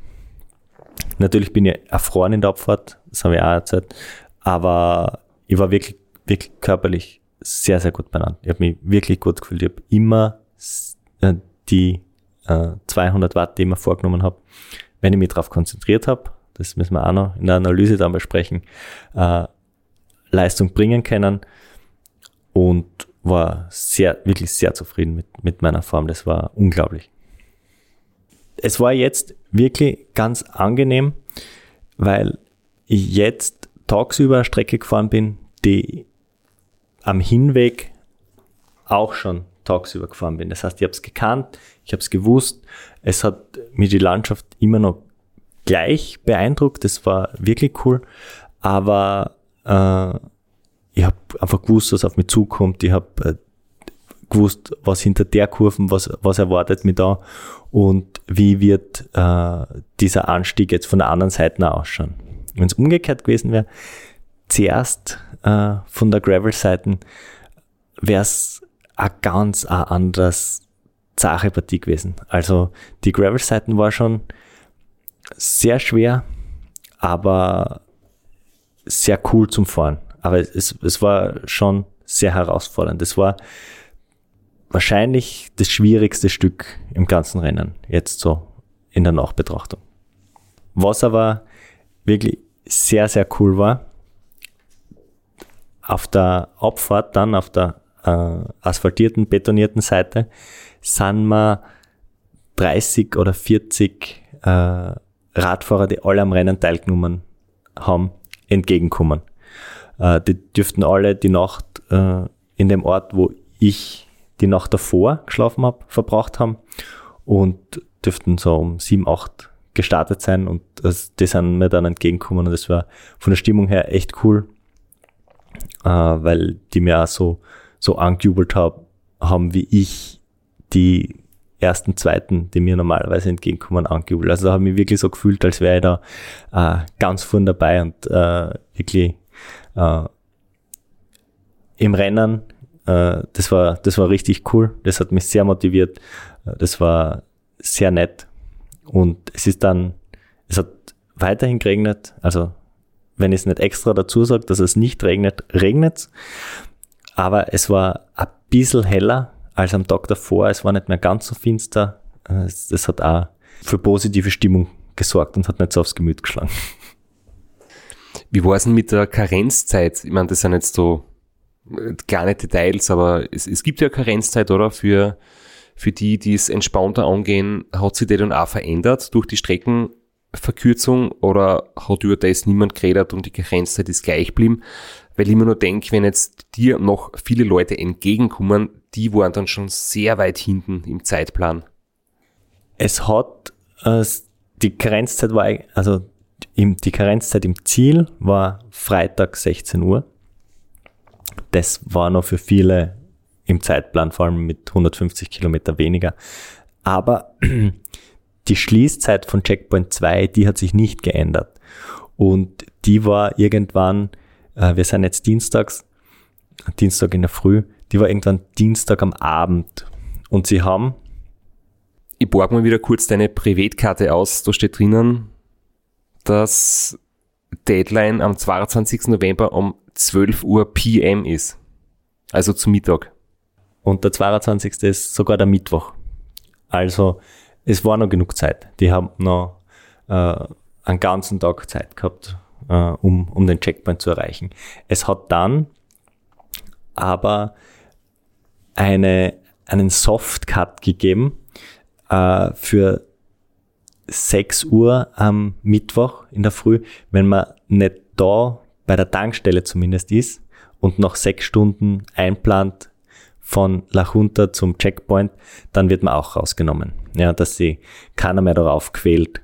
Natürlich bin ich erfroren in der Abfahrt, das habe ich auch erzählt, aber ich war wirklich, wirklich körperlich sehr, sehr gut benannt. Ich habe mich wirklich gut gefühlt. Ich habe immer äh, die äh, 200 Watt, die ich mir vorgenommen habe, wenn ich mich darauf konzentriert habe, das müssen wir auch noch in der Analyse dann besprechen, äh, Leistung bringen können und war sehr, wirklich sehr zufrieden mit, mit meiner Form. Das war unglaublich. Es war jetzt wirklich ganz angenehm, weil ich jetzt tagsüber eine Strecke gefahren bin, die am Hinweg auch schon tagsüber gefahren bin. Das heißt, ich habe es gekannt, ich habe es gewusst. Es hat mir die Landschaft immer noch gleich beeindruckt. Das war wirklich cool. Aber äh, ich habe einfach gewusst, was auf mich zukommt. Ich habe äh, gewusst, was hinter der Kurven, was, was erwartet mich da und wie wird äh, dieser Anstieg jetzt von der anderen Seite ausschauen. Wenn es umgekehrt gewesen wäre, zuerst äh, von der Gravel-Seite wäre es ein ganz ein anderes zahre Partie gewesen. Also die Gravel-Seiten war schon sehr schwer, aber sehr cool zum Fahren. Aber es, es war schon sehr herausfordernd. Es war wahrscheinlich das schwierigste Stück im ganzen Rennen, jetzt so in der Nachbetrachtung. Was aber wirklich sehr, sehr cool war, auf der Abfahrt dann, auf der äh, asphaltierten, betonierten Seite, sind wir 30 oder 40 äh, Radfahrer, die alle am Rennen teilgenommen haben, entgegenkommen. Äh, die dürften alle die Nacht äh, in dem Ort, wo ich die Nacht davor geschlafen habe, verbracht haben und dürften so um sieben, acht gestartet sein und das, die sind mir dann entgegengekommen und das war von der Stimmung her echt cool, äh, weil die mir auch so, so angejubelt hab, haben, wie ich die ersten, zweiten, die mir normalerweise entgegenkommen, angejubelt. Also da habe ich mich wirklich so gefühlt, als wäre ich da äh, ganz vorn dabei und äh, wirklich äh, im Rennen das, war, das war richtig cool. Das hat mich sehr motiviert. Äh, das war sehr nett. Und es ist dann, es hat weiterhin geregnet. Also, wenn ich es nicht extra dazu sage, dass es nicht regnet, regnet Aber es war ein bisschen heller als am Tag davor. Es war nicht mehr ganz so finster. Äh, das hat auch für positive Stimmung gesorgt und hat nicht so aufs Gemüt geschlagen. Wie war es denn mit der Karenzzeit? Ich meine, das sind jetzt so kleine Details, aber es, es gibt ja Karenzzeit, oder? Für, für die, die es entspannter angehen, hat sich auch verändert durch die Streckenverkürzung oder hat über das niemand geredet und die Grenzzeit ist gleich geblieben? Weil ich immer nur denke, wenn jetzt dir noch viele Leute entgegenkommen, die waren dann schon sehr weit hinten im Zeitplan. Es hat, äh, die Karenzzeit war, also im, die Karenzzeit im Ziel war Freitag 16 Uhr. Das war noch für viele im Zeitplan, vor allem mit 150 Kilometer weniger. Aber die Schließzeit von Checkpoint 2, die hat sich nicht geändert. Und die war irgendwann, äh, wir sind jetzt dienstags, Dienstag in der Früh, die war irgendwann Dienstag am Abend. Und sie haben Ich borg mal wieder kurz deine Privatkarte aus. Da steht drinnen, dass Deadline am 22. November um 12 Uhr PM ist. Also zum Mittag. Und der 22. ist sogar der Mittwoch. Also es war noch genug Zeit. Die haben noch äh, einen ganzen Tag Zeit gehabt, äh, um, um den Checkpoint zu erreichen. Es hat dann aber eine, einen Softcut gegeben äh, für 6 Uhr am Mittwoch in der Früh, wenn man nicht da bei der Tankstelle zumindest ist und noch sechs Stunden einplant von La Junta zum Checkpoint, dann wird man auch rausgenommen. Ja, dass sie keiner mehr darauf quält.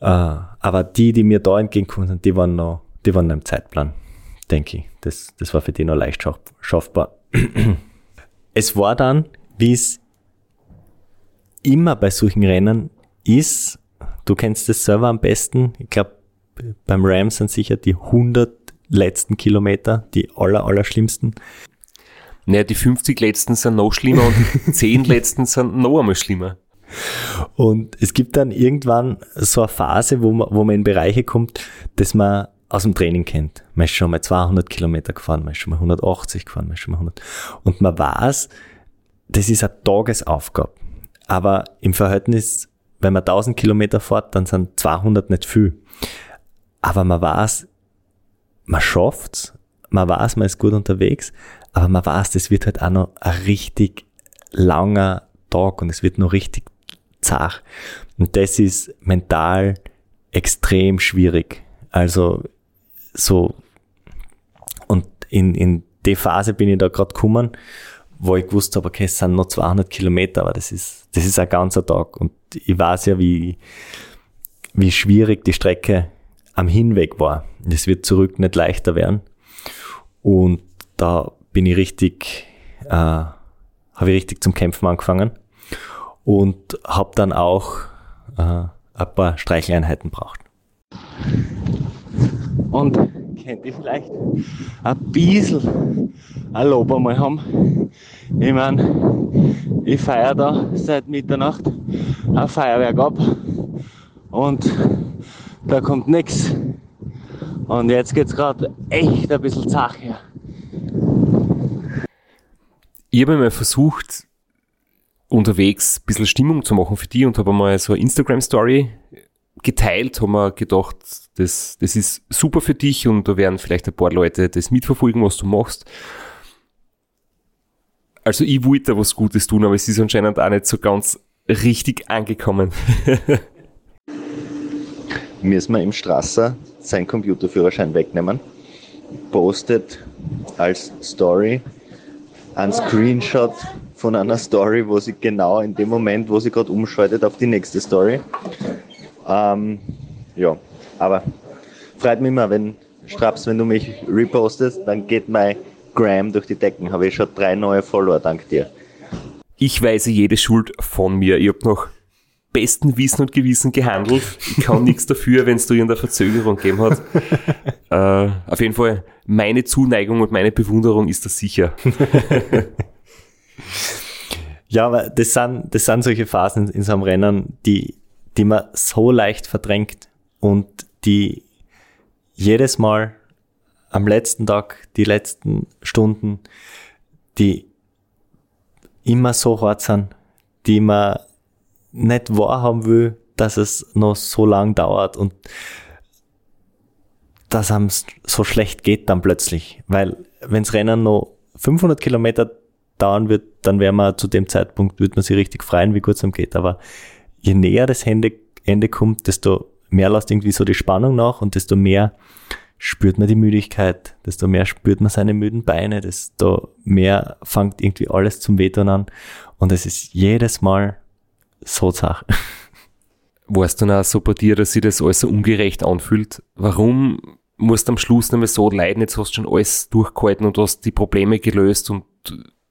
Äh, aber die, die mir da entgegengekommen sind, die waren noch, die waren noch im Zeitplan, denke ich. Das, das war für die noch leicht schaff, schaffbar. es war dann, wie es immer bei solchen Rennen ist, du kennst das selber am besten, ich glaube, beim Ram sind sicher die 100 letzten Kilometer die aller, aller schlimmsten. Naja, die 50 letzten sind noch schlimmer und die 10 letzten sind noch einmal schlimmer. Und es gibt dann irgendwann so eine Phase, wo man, wo man in Bereiche kommt, dass man aus dem Training kennt. Man ist schon mal 200 Kilometer gefahren, man ist schon mal 180 gefahren, man ist schon mal 100. Und man weiß, das ist eine Tagesaufgabe. Aber im Verhältnis, wenn man 1000 Kilometer fährt, dann sind 200 nicht viel. Aber man weiß, man schafft's, man weiß, man ist gut unterwegs, aber man weiß, das wird halt auch noch ein richtig langer Tag und es wird noch richtig zart. Und das ist mental extrem schwierig. Also so und in, in die Phase bin ich da gerade gekommen, wo ich gewusst habe, okay, es sind noch 200 Kilometer, aber das ist, das ist ein ganzer Tag. Und ich weiß ja, wie, wie schwierig die Strecke am Hinweg war. Das wird zurück nicht leichter werden. Und da bin ich richtig, äh, habe ich richtig zum Kämpfen angefangen und habe dann auch äh, ein paar Streicheleinheiten braucht. Und könnt ihr vielleicht ein bisschen ein Lob einmal haben? Ich meine, ich feiere da seit Mitternacht ein Feuerwerk ab und da kommt nichts. Und jetzt geht's gerade echt ein bisschen zach her. Ich habe mal versucht, unterwegs ein bisschen Stimmung zu machen für die und habe mal so eine Instagram-Story geteilt, haben wir gedacht, das, das ist super für dich und da werden vielleicht ein paar Leute das mitverfolgen, was du machst. Also ich wollte da was Gutes tun, aber es ist anscheinend auch nicht so ganz richtig angekommen. müssen wir im Strasser seinen Computerführerschein wegnehmen. Postet als Story ein Screenshot von einer Story, wo sie genau in dem Moment, wo sie gerade umschaltet, auf die nächste Story. Ähm, ja, aber freut mich immer, wenn Straps, wenn du mich repostest, dann geht mein Gram durch die Decken. Habe ich schon drei neue Follower, dank dir. Ich weise jede Schuld von mir. Ich habe noch besten Wissen und Gewissen gehandelt. Ich kann nichts dafür, wenn es da irgendeine Verzögerung gegeben hat. äh, auf jeden Fall, meine Zuneigung und meine Bewunderung ist da sicher. Ja, aber das sind, das sind solche Phasen in so einem Rennen, die, die man so leicht verdrängt und die jedes Mal am letzten Tag, die letzten Stunden, die immer so hart sind, die man nicht wahrhaben will, dass es noch so lang dauert und dass einem so schlecht geht dann plötzlich. Weil wenns Rennen noch 500 Kilometer dauern wird, dann wäre man zu dem Zeitpunkt, wird man sich richtig freuen, wie gut es ihm geht. Aber je näher das Ende, Ende kommt, desto mehr lässt irgendwie so die Spannung nach und desto mehr spürt man die Müdigkeit, desto mehr spürt man seine müden Beine, desto mehr fängt irgendwie alles zum Wehtun an. Und es ist jedes Mal so Sache. Warst du auch so bei dir, dass sich das alles so ungerecht anfühlt? Warum musst du am Schluss nicht mehr so leiden? Jetzt hast du schon alles durchgehalten und hast die Probleme gelöst und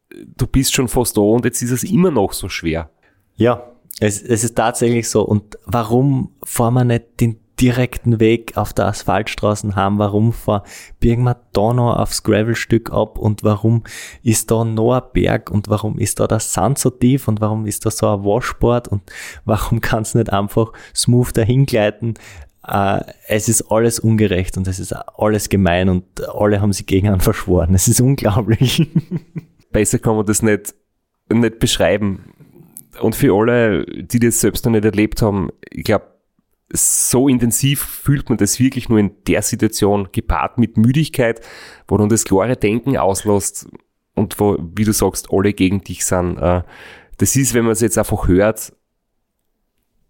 du bist schon fast da und jetzt ist es immer noch so schwer. Ja, es, es ist tatsächlich so. Und warum fahren wir nicht den direkten Weg auf der Asphaltstraßen haben, warum fahr, wir da noch aufs Gravelstück ab und warum ist da noch ein Berg und warum ist da der Sand so tief und warum ist da so ein Washboard und warum kann es nicht einfach smooth dahin gleiten? Äh, es ist alles ungerecht und es ist alles gemein und alle haben sich gegen einen verschworen. Es ist unglaublich. Besser kann man das nicht, nicht beschreiben. Und für alle, die das selbst noch nicht erlebt haben, ich glaube, so intensiv fühlt man das wirklich nur in der Situation, gepaart mit Müdigkeit, wo dann das klare Denken auslässt und wo, wie du sagst, alle gegen dich sind. Äh, das ist, wenn man es jetzt einfach hört,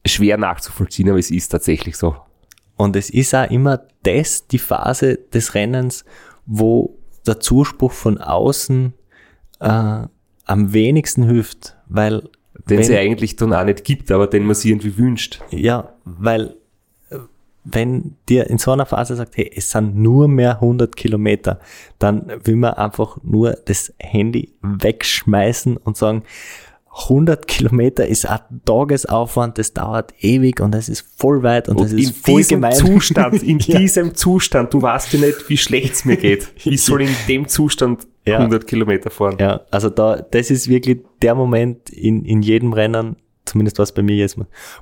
schwer nachzuvollziehen, aber es ist tatsächlich so. Und es ist auch immer das, die Phase des Rennens, wo der Zuspruch von außen äh, am wenigsten hilft, weil den es ja eigentlich dann auch nicht gibt, aber den man sich irgendwie wünscht. Ja, weil äh, wenn dir in so einer Phase sagt, hey, es sind nur mehr 100 Kilometer, dann will man einfach nur das Handy wegschmeißen und sagen, 100 Kilometer ist ein Tagesaufwand, das dauert ewig und es ist voll weit und, und das ist in voll diesem gemein. Zustand, in Ja. diesem Zustand, du weißt ja nicht, wie schlecht es mir geht. Ich soll in dem Zustand Ja. 100 Kilometer fahren. Ja, also da, das ist wirklich der Moment in, in jedem Rennen, zumindest was bei mir jetzt,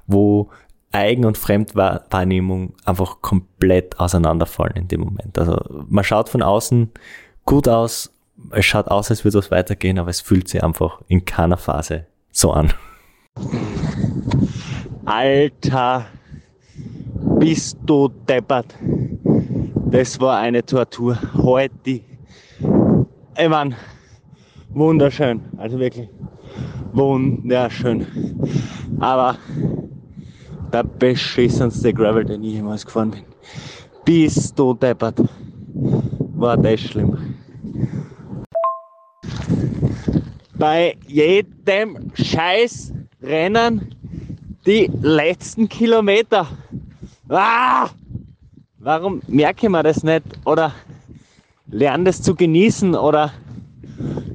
wo Eigen- und Fremdwahrnehmung einfach komplett auseinanderfallen in dem Moment. Also man schaut von außen gut aus, es schaut aus, als würde was weitergehen, aber es fühlt sich einfach in keiner Phase so an. Alter, bist du deppert. Das war eine Tortur. Heute. Ich mein, wunderschön. Also wirklich wunderschön. Aber der beschissenste Gravel, den ich jemals gefahren bin. Bist du deppert. War das schlimm. Bei jedem scheiß Rennen die letzten Kilometer. Ah! Warum merke ich mir das nicht? Oder lerne das zu genießen? Oder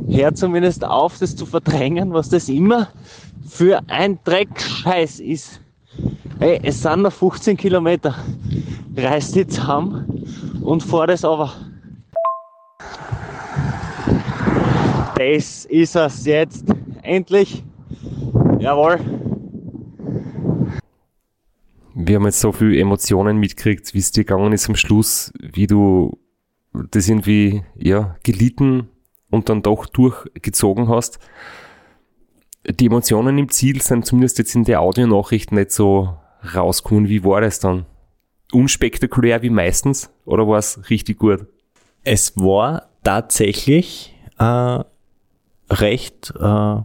hör zumindest auf, das zu verdrängen, was das immer für ein Dreckscheiß ist. Hey, es sind noch 15 Kilometer. Reiß die zusammen und fahr das aber. Das ist es jetzt. Endlich. Jawohl. Wir haben jetzt so viele Emotionen mitgekriegt, wie es dir gegangen ist am Schluss, wie du das irgendwie, ja, gelitten und dann doch durchgezogen hast. Die Emotionen im Ziel sind zumindest jetzt in der Audionachricht nicht so rausgekommen. Wie war das dann? Unspektakulär wie meistens oder war es richtig gut? Es war tatsächlich äh, recht, äh,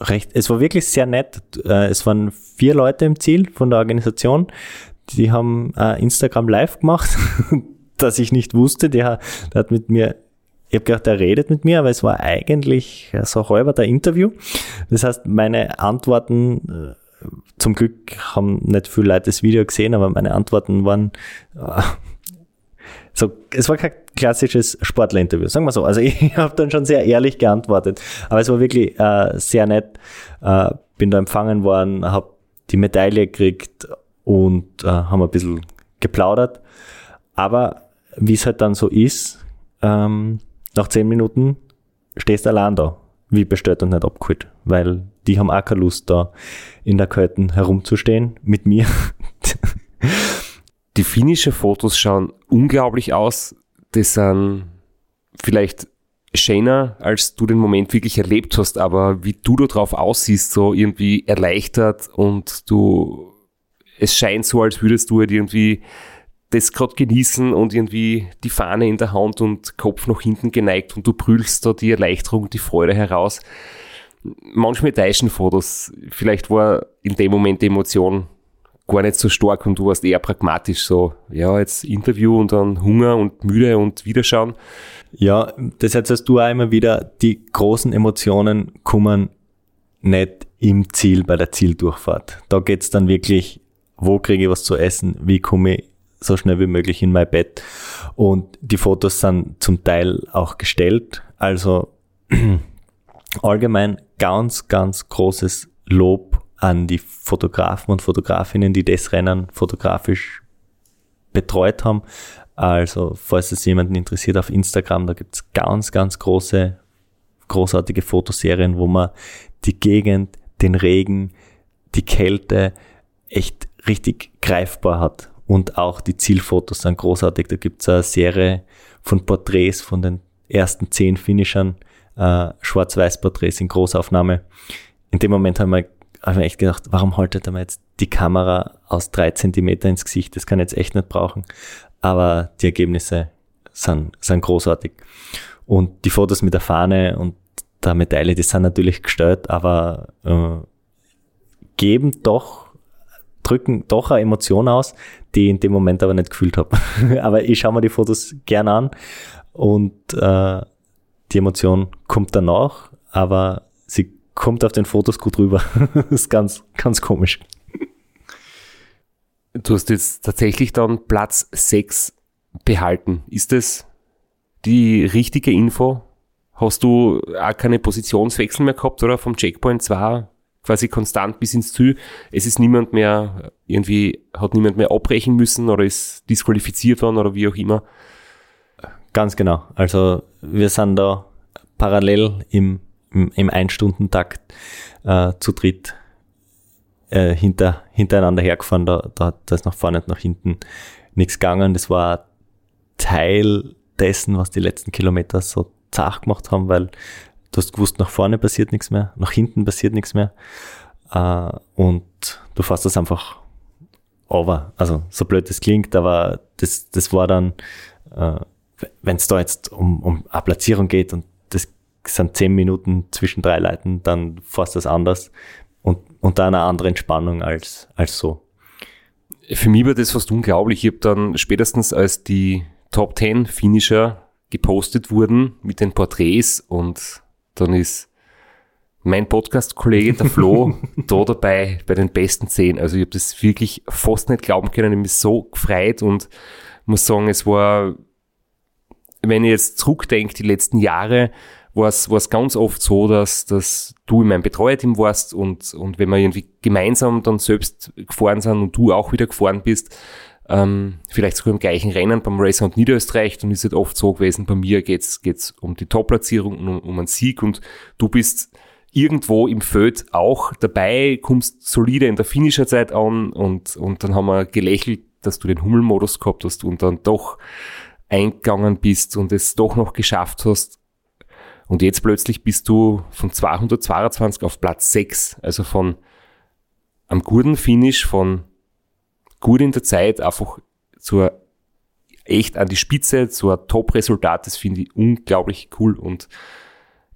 recht, es war wirklich sehr nett. Äh, es waren vier Leute im Ziel von der Organisation. Die haben äh, Instagram live gemacht, dass ich nicht wusste. Der, der hat mit mir, ich habe gedacht, der redet mit mir, aber es war eigentlich so halber der Interview. Das heißt, meine Antworten, äh, zum Glück haben nicht viele Leute das Video gesehen, aber meine Antworten waren äh, so, es war kein klassisches Sportlerinterview, sagen wir so. Also ich habe dann schon sehr ehrlich geantwortet, aber es war wirklich äh, sehr nett. Äh, bin da empfangen worden, habe die Medaille gekriegt und äh, haben ein bisschen geplaudert. Aber wie es halt dann so ist, ähm, nach zehn Minuten stehst du allein da, wie bestellt und nicht abgeholt, weil die haben auch keine Lust da in der Kälte herumzustehen mit mir. Die finnischen Fotos schauen unglaublich aus. Das sind vielleicht schöner, als du den Moment wirklich erlebt hast, aber wie du da drauf aussiehst, so irgendwie erleichtert und du, es scheint so, als würdest du halt irgendwie das gerade genießen und irgendwie die Fahne in der Hand und Kopf nach hinten geneigt und du brüllst da die Erleichterung, die Freude heraus. Manchmal täuschen Fotos. Vielleicht war in dem Moment die Emotion gar nicht so stark und du warst eher pragmatisch so, ja, jetzt Interview und dann Hunger und müde und Wiederschauen. Ja, das erzählst du auch immer wieder, die großen Emotionen kommen nicht im Ziel bei der Zieldurchfahrt. Da geht's dann wirklich, wo kriege ich was zu essen, wie komme ich so schnell wie möglich in mein Bett. Und die Fotos sind zum Teil auch gestellt. Also allgemein ganz, ganz großes Lob an die Fotografen und Fotografinnen, die das Rennen fotografisch betreut haben. Also, falls es jemanden interessiert auf Instagram, da gibt's ganz, ganz große, großartige Fotoserien, wo man die Gegend, den Regen, die Kälte echt richtig greifbar hat. Und auch die Zielfotos sind großartig. Da gibt's eine Serie von Porträts von den ersten zehn Finishern, äh, Schwarz-Weiß-Porträts in Großaufnahme. In dem Moment haben wir habe mir echt gedacht, warum haltet er mir jetzt die Kamera aus drei Zentimeter ins Gesicht? Das kann ich jetzt echt nicht brauchen. Aber die Ergebnisse sind, sind großartig. Und die Fotos mit der Fahne und der Medaille, die sind natürlich gestellt, aber äh, geben doch, drücken doch eine Emotion aus, die ich in dem Moment aber nicht gefühlt habe. aber ich schaue mir die Fotos gern an und äh, die Emotion kommt danach, aber sie kommt auf den Fotos gut rüber. das ist ganz, ganz komisch. Du hast jetzt tatsächlich dann Platz 6 behalten. Ist das die richtige Info? Hast du auch keine Positionswechsel mehr gehabt oder vom Checkpoint 2 quasi konstant bis ins Ziel? Es ist niemand mehr irgendwie, hat niemand mehr abbrechen müssen oder ist disqualifiziert worden oder wie auch immer? Ganz genau. Also wir sind da parallel im im, im Einstundentakt äh, zu dritt äh, hinter, hintereinander hergefahren. Da, da, da ist nach vorne und nach hinten nichts gegangen. Das war Teil dessen, was die letzten Kilometer so zart gemacht haben, weil du hast gewusst, nach vorne passiert nichts mehr, nach hinten passiert nichts mehr. Äh, und du fährst das einfach over. Also so blöd das klingt, aber das, das war dann, äh, wenn es da jetzt um, um eine Platzierung geht und sind zehn Minuten zwischen drei Leuten, dann fast das anders und unter einer anderen Spannung als, als so. Für mich war das fast unglaublich. Ich habe dann spätestens als die Top 10 Finisher gepostet wurden mit den Porträts und dann ist mein Podcast-Kollege, der Flo, da dabei bei den besten 10. Also ich habe das wirklich fast nicht glauben können. Ich habe mich so gefreut und muss sagen, es war, wenn ich jetzt zurückdenke, die letzten Jahre, war es ganz oft so, dass, dass du in meinem Betreuerteam warst und, und wenn wir irgendwie gemeinsam dann selbst gefahren sind und du auch wieder gefahren bist, ähm, vielleicht sogar im gleichen Rennen beim Racer und Niederösterreich, dann ist es oft so gewesen, bei mir geht's geht's um die Top-Platzierung und um, um einen Sieg. Und du bist irgendwo im Feld auch dabei, kommst solide in der Finisherzeit an und, und dann haben wir gelächelt, dass du den Hummelmodus gehabt hast und dann doch eingegangen bist und es doch noch geschafft hast, und jetzt plötzlich bist du von 222 auf Platz 6, also von am guten Finish, von gut in der Zeit, einfach zur echt an die Spitze, zur Top-Resultat, das finde ich unglaublich cool und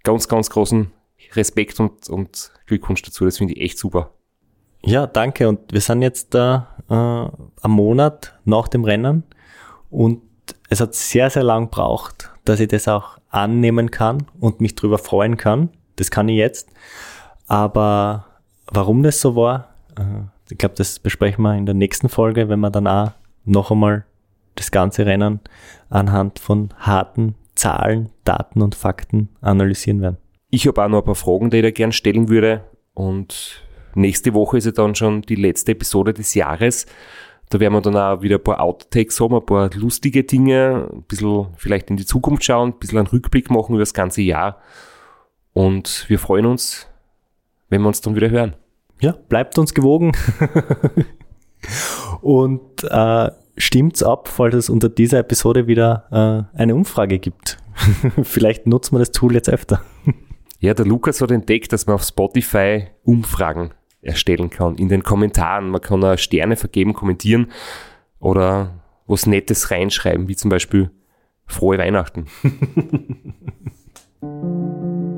ganz, ganz großen Respekt und, und Glückwunsch dazu, das finde ich echt super. Ja, danke. Und wir sind jetzt äh, am Monat nach dem Rennen und es hat sehr, sehr lang gebraucht, dass ich das auch annehmen kann und mich darüber freuen kann. Das kann ich jetzt. Aber warum das so war, äh, ich glaube, das besprechen wir in der nächsten Folge, wenn wir dann auch noch einmal das ganze Rennen anhand von harten Zahlen, Daten und Fakten analysieren werden. Ich habe auch noch ein paar Fragen, die ich da gern stellen würde. Und nächste Woche ist ja dann schon die letzte Episode des Jahres. Da werden wir dann auch wieder ein paar Outtakes haben, ein paar lustige Dinge, ein bisschen vielleicht in die Zukunft schauen, ein bisschen einen Rückblick machen über das ganze Jahr. Und wir freuen uns, wenn wir uns dann wieder hören. Ja, bleibt uns gewogen. Und äh, stimmt's ab, falls es unter dieser Episode wieder äh, eine Umfrage gibt. Vielleicht nutzen wir das Tool jetzt öfter. Ja, der Lukas hat entdeckt, dass man auf Spotify Umfragen erstellen kann in den Kommentaren. Man kann auch Sterne vergeben, kommentieren oder was Nettes reinschreiben, wie zum Beispiel Frohe Weihnachten.